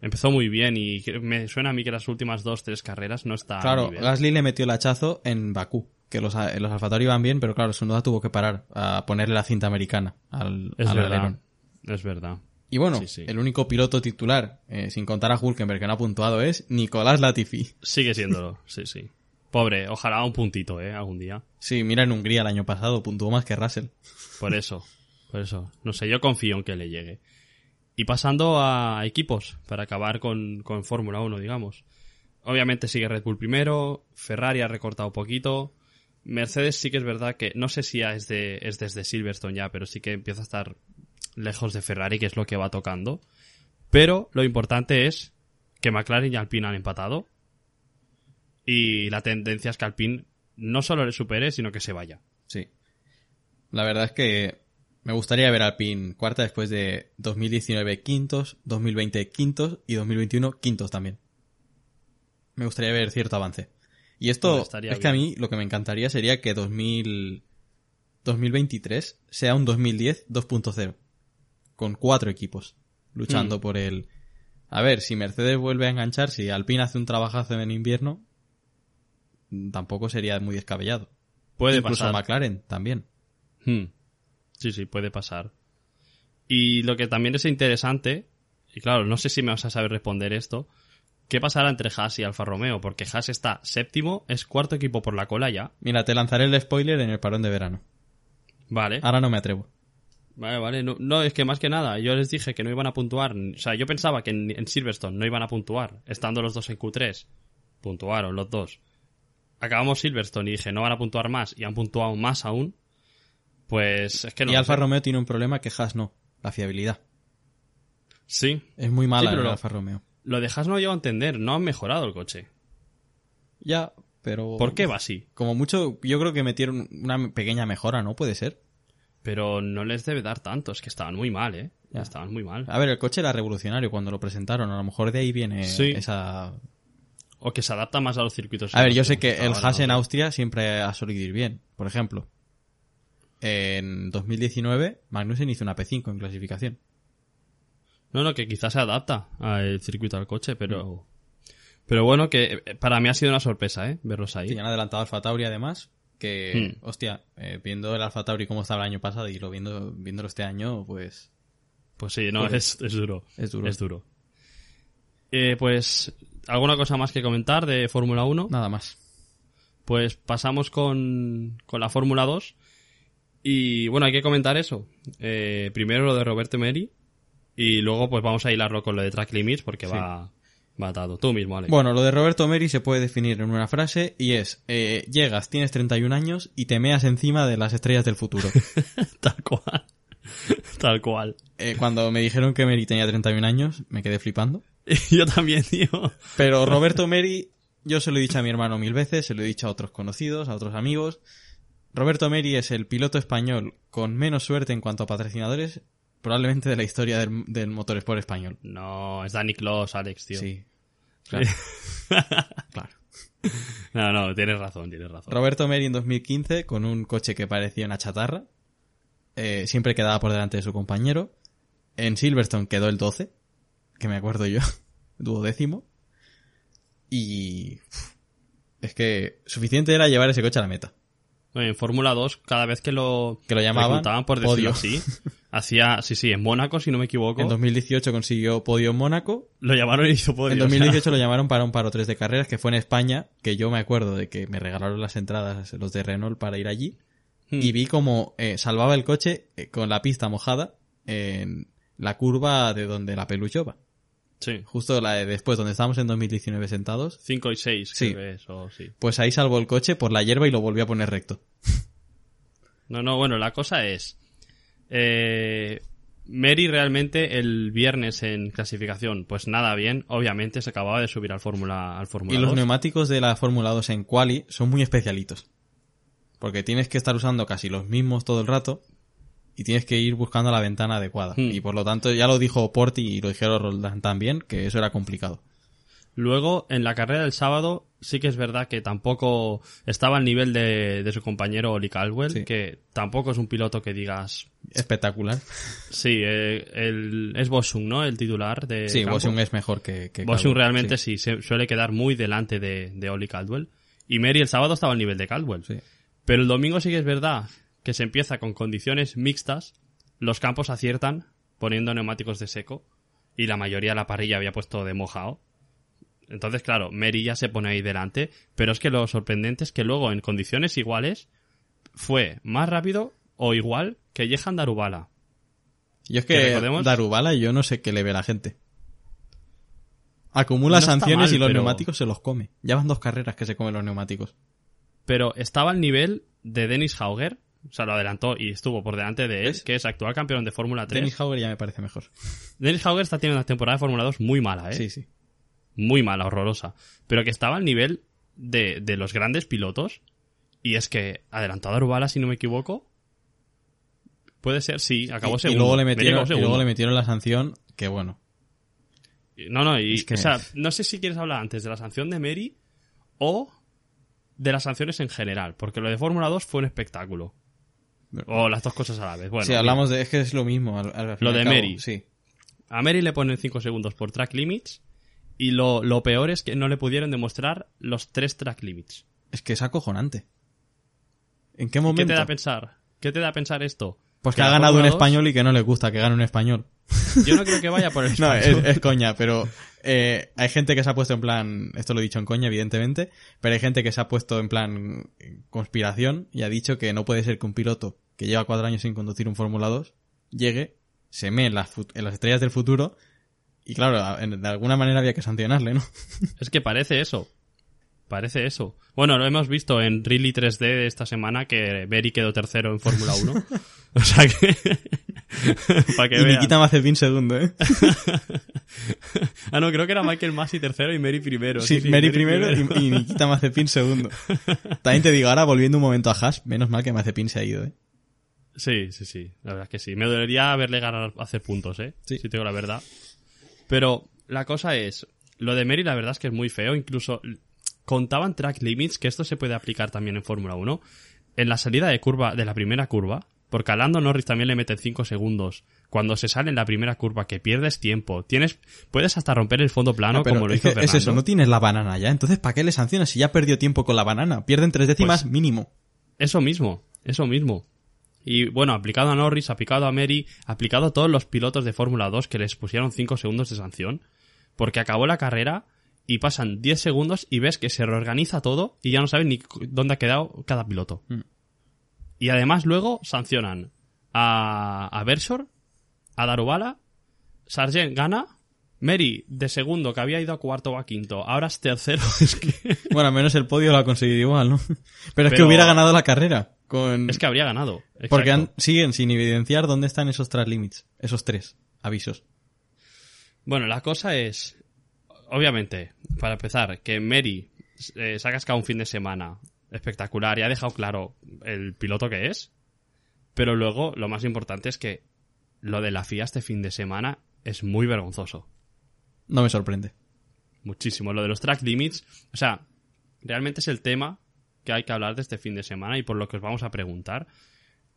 Empezó muy bien y me suena a mí que las últimas dos, tres carreras no está a Claro, nivel. Gasly le metió el hachazo en Bakú. Que los, los Alfa Tauri iban bien, pero claro, su nuda tuvo que parar a ponerle la cinta americana al, Es al verdad. alerón. Es verdad. Y bueno, Sí, sí. el único piloto titular, eh, sin contar a Hulkenberg que no ha puntuado, es Nicolás Latifi. Sigue siéndolo, sí, sí. Pobre, ojalá un puntito, ¿eh? Algún día. Sí, mira en Hungría el año pasado, puntuó más que Russell. Por eso, por eso. No sé, yo confío en que le llegue. Y pasando a equipos, para acabar con, con Fórmula 1, digamos. Obviamente sigue Red Bull primero, Ferrari ha recortado un poquito. Mercedes sí que es verdad que, no sé si es, de, es desde Silverstone ya, pero sí que empieza a estar lejos de Ferrari, que es lo que va tocando. Pero lo importante es que McLaren y Alpine han empatado. Y la tendencia es que Alpine no solo le supere, sino que se vaya. Sí. La verdad es que me gustaría ver al PIN cuarta después de 2019 quintos, 2020 quintos y 2021 quintos también. Me gustaría ver cierto avance. Y esto es que a mí lo que me encantaría sería que 2000, 2023 sea un 2010 2.0. Con cuatro equipos luchando Hmm. por el... A ver, si Mercedes vuelve a enganchar, si Alpine hace un trabajazo en invierno, tampoco sería muy descabellado. Puede Incluso pasar. McLaren también. Hmm. Sí, sí, puede pasar. Y lo que también es interesante, y claro, no sé si me vas a saber responder esto, ¿qué pasará entre Haas y Alfa Romeo? Porque Haas está séptimo, es cuarto equipo por la cola ya. Mira, te lanzaré el spoiler en el parón de verano. Vale. Ahora no me atrevo. Vale, vale. No, no, es que más que nada, yo les dije que no iban a puntuar. O sea, yo pensaba que en, en Silverstone no iban a puntuar, estando los dos en Q3. Puntuaron los dos. Acabamos Silverstone y dije, no van a puntuar más, y han puntuado más aún. Pues es que no. y Alfa. Romeo tiene un problema que Haas no. La fiabilidad. Sí. Es muy mala Sí, pero lo- Alfa Romeo. Lo de Haas no llego a entender, no han mejorado el coche. Ya, pero... ¿Por qué va así? Como mucho, yo creo que metieron una pequeña mejora, ¿no? Puede ser. Pero no les debe dar tanto, es que estaban muy mal, ¿eh? Ya. Estaban muy mal. A ver, el coche era revolucionario cuando lo presentaron. A lo mejor de ahí viene Sí. esa... O que se adapta más a los circuitos. A ver, yo sé que el Haas en. Austria siempre ha solido ir bien. Por ejemplo, en 2019 Magnussen hizo una P5 en clasificación. No, no, que quizás se adapta al circuito al coche, pero... Pero bueno, que eh, para mí ha sido una sorpresa, ¿eh? Verlos ahí. Sí, han adelantado Alfa Tauri además. Que, Hmm. hostia, eh, viendo el Alfa Tauri como estaba el año pasado y lo viendo, viéndolo este año, pues Pues sí, no, Pues es, es duro. es duro. Es duro. Eh, pues, ¿alguna cosa más que comentar de Fórmula 1? Nada más. Pues pasamos con, con la Fórmula 2. Y bueno, hay que comentar eso. Eh, primero lo de Roberto Meri. Y luego pues vamos a hilarlo con lo de Track Limits porque Sí. va, va atado. Tú mismo, Alex. Bueno, lo de Roberto Meri se puede definir en una frase y es, eh, llegas, tienes 31 años y te meas encima de las estrellas del futuro. Tal cual. Tal cual. Eh, cuando me dijeron que Meri tenía 31 años, me quedé flipando. Yo también, tío. Pero Roberto Meri, yo se lo he dicho a mi hermano mil veces, se lo he dicho a otros conocidos, a otros amigos. Roberto Meri es el piloto español con menos suerte en cuanto a patrocinadores, probablemente de la historia del, del motorsport español. No, es Danny Kloss, Alex, tío. Sí. Claro. claro. No, no, tienes razón, tienes razón. Roberto Meri en 2015 con un coche que parecía una chatarra. eh, siempre quedaba por delante de su compañero. En Silverstone quedó el 12, que me acuerdo yo, duodécimo. Y es que suficiente era llevar ese coche a la meta. En Fórmula 2, cada vez que lo, Que lo llamaban por decirlo podio. así, hacía, sí, sí, en Mónaco, si no me equivoco, En 2018 consiguió podio en Mónaco. lo llamaron y hizo podio. En o sea, 2018 lo llamaron para un paro 3 de carreras que fue en España, que yo me acuerdo de que me regalaron las entradas los de Renault para ir allí. Hmm. Y vi como eh, salvaba el coche eh, con la pista mojada en la curva de donde la pelucho va. Sí, Justo la de después, donde estábamos en 2019 sentados. 5 y 6, Sí. es, o sí. Pues ahí salvó el coche por la hierba y lo volvió a poner recto. No, no, bueno, la cosa es. Eh, Mary realmente el viernes en clasificación, pues nada bien. Obviamente se acababa de subir al Fórmula al Fórmula Y los 2. neumáticos de la Fórmula 2 en quali son muy especialitos. Porque tienes que estar usando casi los mismos todo el rato y tienes que ir buscando la ventana adecuada. Hmm. Y por lo tanto, ya lo dijo Porti y lo dijeron Roldán también, que eso era complicado. Luego, en la carrera del sábado, sí que es verdad que tampoco estaba al nivel de, de su compañero Oli Caldwell, Sí. que tampoco es un piloto que digas. Espectacular. Sí, eh, el, es Bosung, ¿no? El titular de. Sí. Bosung es mejor que, que Bosung realmente sí. sí. se suele quedar muy delante de, de Oli Caldwell. Y Mary el sábado estaba al nivel de Caldwell. Sí. Pero el domingo sí que es verdad que se empieza con condiciones mixtas, los campos aciertan poniendo neumáticos de seco y la mayoría de la parrilla había puesto de mojado. Entonces, claro, Mary ya se pone ahí delante, pero es que lo sorprendente es que luego en condiciones iguales fue más rápido o igual que Jehan Darubala. Yo es Que Darubala yo no sé qué le ve la gente. Acumula No sanciones mal, y los pero- neumáticos se los come. Ya van dos carreras que se comen los neumáticos. Pero estaba al nivel de Dennis Hauger, o sea, lo adelantó y estuvo por delante de él, que es actual campeón de Fórmula 3. Dennis Hauger ya me parece mejor. Dennis Hauger está teniendo una temporada de Fórmula 2 muy mala, ¿eh? Sí, sí. muy mala, horrorosa, pero que estaba al nivel de, de los grandes pilotos. Y es que adelantó a Darubala, si no me equivoco. Puede ser, sí, acabó y, y segundo. luego le Mary metieron, acabó y luego le metieron la sanción que bueno. No, no, y, Es que- o sea, no sé si quieres hablar antes de la sanción de Mary o de las sanciones en general, porque lo de Fórmula 2 fue un espectáculo. O las dos cosas a la vez. Bueno, si hablamos de... Es que es lo mismo. al- al Lo de cabo, Mary. Sí. A Mary le ponen 5 segundos por track limits y lo, lo peor es que no le pudieron demostrar los tres track limits. Es que es acojonante. ¿En qué ¿Y momento? ¿Qué te da a pensar? ¿Qué te da a pensar esto? Pues que ha ganado un Fórmula 2 español y que no le gusta que gane un español. Yo no creo que vaya por el No, español. es, es coña, pero eh, hay gente que se ha puesto en plan, esto lo he dicho en coña, evidentemente, pero hay gente que se ha puesto en plan eh, conspiración y ha dicho que no puede ser que un piloto que lleva cuatro años sin conducir un Fórmula 2 llegue, se mee en las, en las estrellas del futuro y claro, de alguna manera había que sancionarle, ¿no? Es que parece eso. Parece eso. Bueno, lo hemos visto en Really 3D de esta semana que Berry quedó tercero en Fórmula 1. o sea que... para que y vean. Nikita Mazepin segundo, ¿eh? ah, no, creo que era Michael Massey tercero y Mary primero. Sí, Mary primero y, y Nikita Mazepin segundo. También te digo, ahora volviendo un momento a Haas, menos mal que Mazepin se ha ido, ¿eh? Sí, sí, sí. La verdad es que sí. Me dolería verle ganar hacer puntos, ¿eh? Sí. Si te digo la verdad. Pero la cosa es, lo de Mary la verdad es que es muy feo. Incluso contaban track limits, que esto se puede aplicar también en Fórmula 1. En la salida de curva, de la primera curva, porque a Lando Norris también le meten 5 segundos. Cuando se sale en la primera curva, que pierdes tiempo, tienes, puedes hasta romper el fondo plano Ah, como lo es, hizo que es Fernando. eso, no tienes la banana ya. Entonces, ¿para qué le sancionas si ya perdió tiempo con la banana? Pierden tres décimas Pues- mínimo. Eso mismo, eso mismo. Y bueno, aplicado a Norris, aplicado a Mary, aplicado a todos los pilotos de Fórmula 2 que les pusieron 5 segundos de sanción. Porque acabó la carrera y pasan 10 segundos y ves que se reorganiza todo y ya no saben ni dónde ha quedado cada piloto. Mm. Y además luego sancionan a, a Bershore, a Darubala, Sargent gana, Mary de segundo que había ido a cuarto o a quinto, ahora es tercero. Es que, Bueno, al menos el podio lo ha conseguido igual, ¿no? Pero es que hubiera ganado la carrera. Con... es que habría ganado. Porque han- siguen sin evidenciar dónde están esos track limits. Esos tres avisos. Bueno, la cosa es, obviamente, para empezar, que Mary eh, se ha cascado un fin de semana espectacular y ha dejado claro el piloto que es, pero luego lo más importante es que lo de la FIA este fin de semana es muy vergonzoso. No me sorprende. Muchísimo. Lo de los track limits, o sea, realmente es el tema que hay que hablar de este fin de semana y por lo que os vamos a preguntar.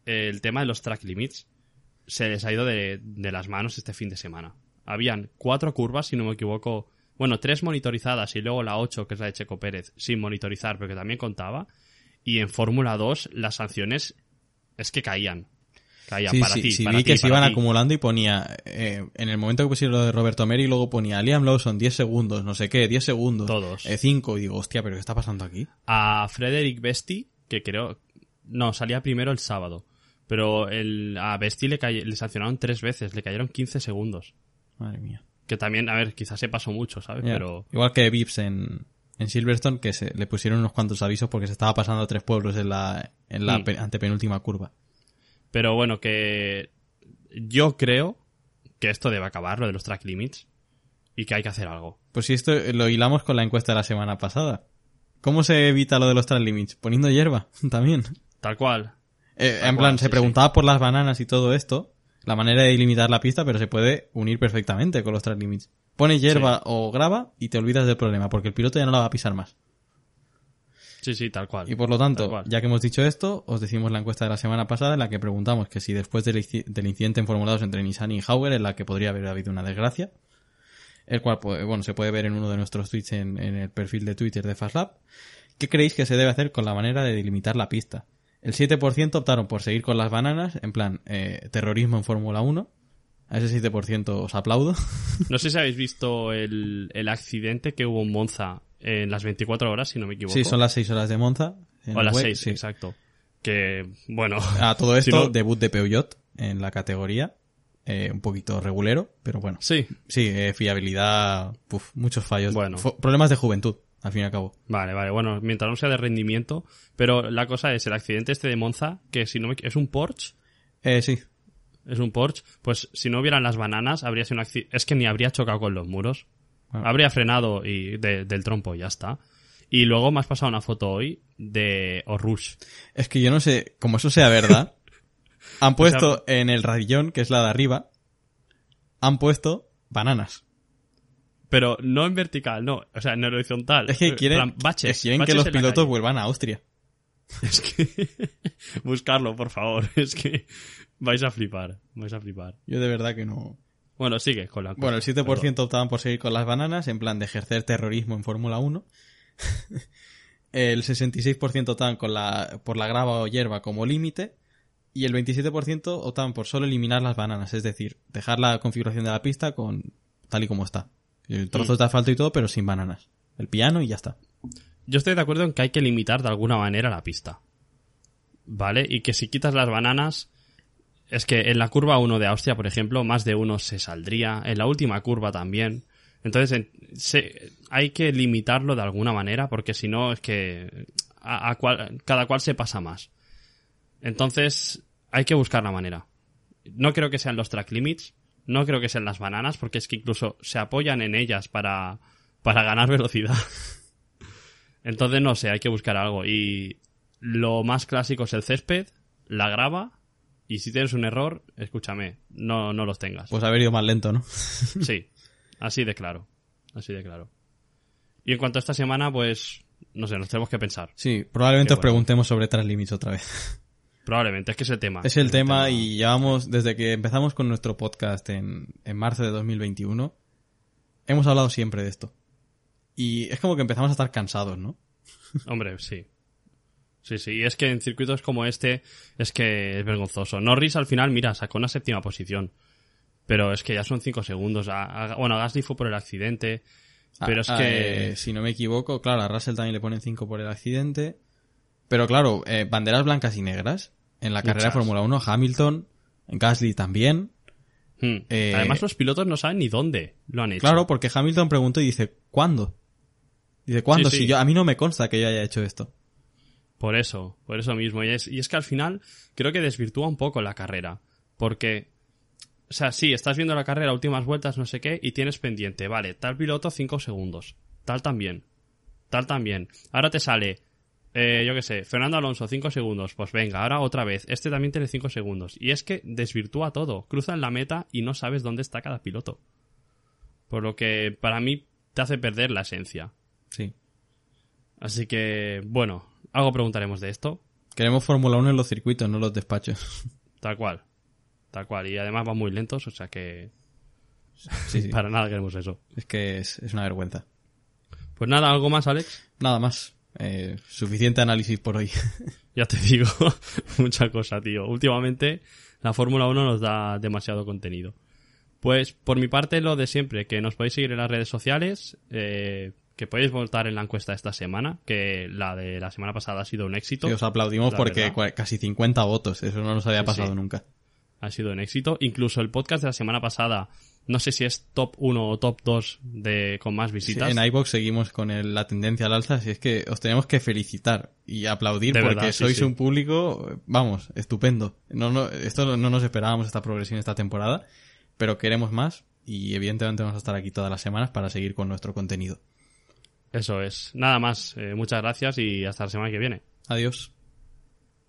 El tema de los track limits se les ha ido de, de las manos este fin de semana. Habían cuatro curvas, si no me equivoco. Bueno, tres monitorizadas y luego la ocho, que es la de Checo Pérez, sin monitorizar, pero que también contaba. Y en Fórmula 2 las sanciones es que caían. Caían Sí, para sí, ti. sí, para vi ti, que se iban acumulando y ponía, eh, en el momento que pusieron lo de Roberto Meri, luego ponía Liam Lawson 10 segundos, no sé qué, 10 segundos. Todos. 5, y digo, hostia, pero ¿qué está pasando aquí? a Frederick Besti, que creo. No, salía primero el sábado. Pero el, a Besti le, le sancionaron tres veces, le cayeron 15 segundos. Madre mía. Que también, a ver, quizás se pasó mucho, ¿sabes? Pero. Igual que Vips en, en Silverstone, que se, le pusieron unos cuantos avisos porque se estaba pasando a tres pueblos en la, en la Mm. pe- antepenúltima curva. Pero bueno, que. Yo creo que esto debe acabar, lo de los track limits. Y que hay que hacer algo. Pues si esto lo hilamos con la encuesta de la semana pasada. ¿Cómo se evita lo de los track limits? Poniendo hierba, también. Tal cual. Eh, Tal en cual, plan, se sí, preguntaba por las bananas y todo esto, la manera de limitar la pista, pero se puede unir perfectamente con los track limits. Pones hierba o grava y te olvidas del problema, porque el piloto ya no la va a pisar más. Sí, sí, tal cual. Y por lo tanto, ya que hemos dicho esto, os decimos la encuesta de la semana pasada en la que preguntamos que si después del, inci- del incidente en Formula 2 entre Nissan y Hauer, en la que podría haber habido una desgracia, el cual, pues, bueno, se puede ver en uno de nuestros tweets en, en el perfil de Twitter de FastLab, ¿qué creéis que se debe hacer con la manera de delimitar la pista? El 7% optaron por seguir con las bananas, en plan, eh, terrorismo en Fórmula 1, A ese 7% os aplaudo. No sé si habéis visto el, el accidente que hubo en Monza en las 24 horas, si no me equivoco. Sí, son las 6 horas de Monza. O las WEC, 6, sí. exacto. Que, bueno... A todo si esto, no- debut de Peugeot en la categoría. Eh, un poquito regulero, pero bueno. Sí, Sí, eh, fiabilidad, puf, muchos fallos. Bueno. Problemas de juventud, al fin y al cabo. Vale, vale, bueno, mientras no sea de rendimiento, pero la cosa es el accidente este de Monza, que si no me, es un Porsche, Eh, sí, es un Porsche, pues si no hubieran las bananas, habría sido un accidente, es que ni habría chocado con los muros, Ah. habría frenado y de- del trompo y ya está. Y luego me has pasado una foto hoy de Orush. Es que yo no sé, como eso sea verdad, han O sea- puesto en el radillón, que es la de arriba, han puesto bananas. Pero no en vertical, no, o sea, en horizontal. Es que En quieren, plan, baches, es que, quieren que los pilotos vuelvan a Austria. Es que buscarlo, por favor, es que vais a flipar, vais a flipar. Yo de verdad que no. Bueno, sigue con la Bueno, el cosa, 7% optaban por seguir con las bananas, en plan de ejercer terrorismo en Fórmula 1. el 66% optaban con la, por la grava o hierba como límite. Y el 27% optaban por solo eliminar las bananas, es decir, dejar la configuración de la pista con tal y como está. El trozos de asfalto y todo, pero sin bananas. El piano y ya está. Yo estoy de acuerdo en que hay que limitar de alguna manera la pista. ¿Vale? Y que si quitas las bananas, es que en la curva 1 de Austria, por ejemplo, más de uno se saldría, en la última curva también. Entonces, se- hay que limitarlo de alguna manera, porque si no, es que a, a cual- cada cual se pasa más. Entonces, hay que buscar la manera. No creo que sean los track limits, no creo que sean las bananas, porque es que incluso se apoyan en ellas para, para ganar velocidad. Entonces, no sé, hay que buscar algo. Y lo más clásico es el césped, la grava, y si tienes un error, escúchame, no, no los tengas. Pues haber ido más lento, ¿no? Sí, así de claro. Así de claro. Y en cuanto a esta semana, pues, no sé, nos tenemos que pensar. Sí, probablemente Qué os bueno. preguntemos sobre Track Limits otra vez. Probablemente, es que es el tema. Es el tema y llevamos, desde que empezamos con nuestro podcast en, en marzo de 2021, hemos hablado siempre de esto. Y es como que empezamos a estar cansados, ¿no? Hombre, sí. Sí, sí. Y es que en circuitos como este es que es vergonzoso. Norris al final, mira, sacó una séptima posición. Pero es que ya son cinco segundos. A- a- bueno, Gasly fue por el accidente. Pero es que... eh, si no me equivoco, claro, a Russell también le ponen 5 por el accidente. Pero claro, eh, banderas blancas y negras. En la carrera de. Fórmula 1, Hamilton, Gasly también. Hmm. eh, Además, los pilotos no saben ni dónde lo han hecho. Claro, porque Hamilton preguntó y dice, ¿cuándo? Dice, ¿cuándo? Sí, Si yo, a mí no me consta que yo haya hecho esto. Por eso, por eso mismo. Y es, y es que al final creo que desvirtúa un poco la carrera. Porque, o sea, sí, estás viendo la carrera, últimas vueltas, no sé qué, y tienes pendiente, vale, tal piloto 5 segundos, tal también, tal también. Ahora te sale, eh, yo qué sé, Fernando Alonso 5 segundos, pues venga, ahora otra vez, este también tiene 5 segundos. Y es que desvirtúa todo, cruzan la meta y no sabes dónde está cada piloto. Por lo que para mí te hace perder la esencia. Sí. Así que, bueno, algo preguntaremos de esto. Queremos Fórmula 1 en los circuitos, no en los despachos. Tal cual. Tal cual. Y además van muy lentos, o sea que Sí, sí. para nada queremos eso. Es que es, es una vergüenza. Pues nada, algo más, Alex. Nada más. Eh, suficiente análisis por hoy. Ya te digo, mucha cosa, tío. Últimamente la Fórmula 1 nos da demasiado contenido. Pues por mi parte lo de siempre, que nos podéis seguir en las redes sociales, eh, que podéis votar en la encuesta esta semana, que la de la semana pasada ha sido un éxito. Y os aplaudimos La porque verdad. casi 50 votos. Eso no nos había Sí, pasado sí. nunca. ha sido un éxito. Incluso el podcast de la semana pasada, no sé si es top 1 o top 2 de, con más Sí, visitas. en iVoox seguimos con el- la tendencia al alza, así es que os tenemos que felicitar y aplaudir De porque verdad, sí, sois sí. un público, vamos, estupendo. No, no, esto no nos esperábamos esta progresión esta temporada, pero queremos más y evidentemente vamos a estar aquí todas las semanas para seguir con nuestro contenido. Eso es. Nada más. Eh, muchas gracias y hasta la semana que viene. Adiós.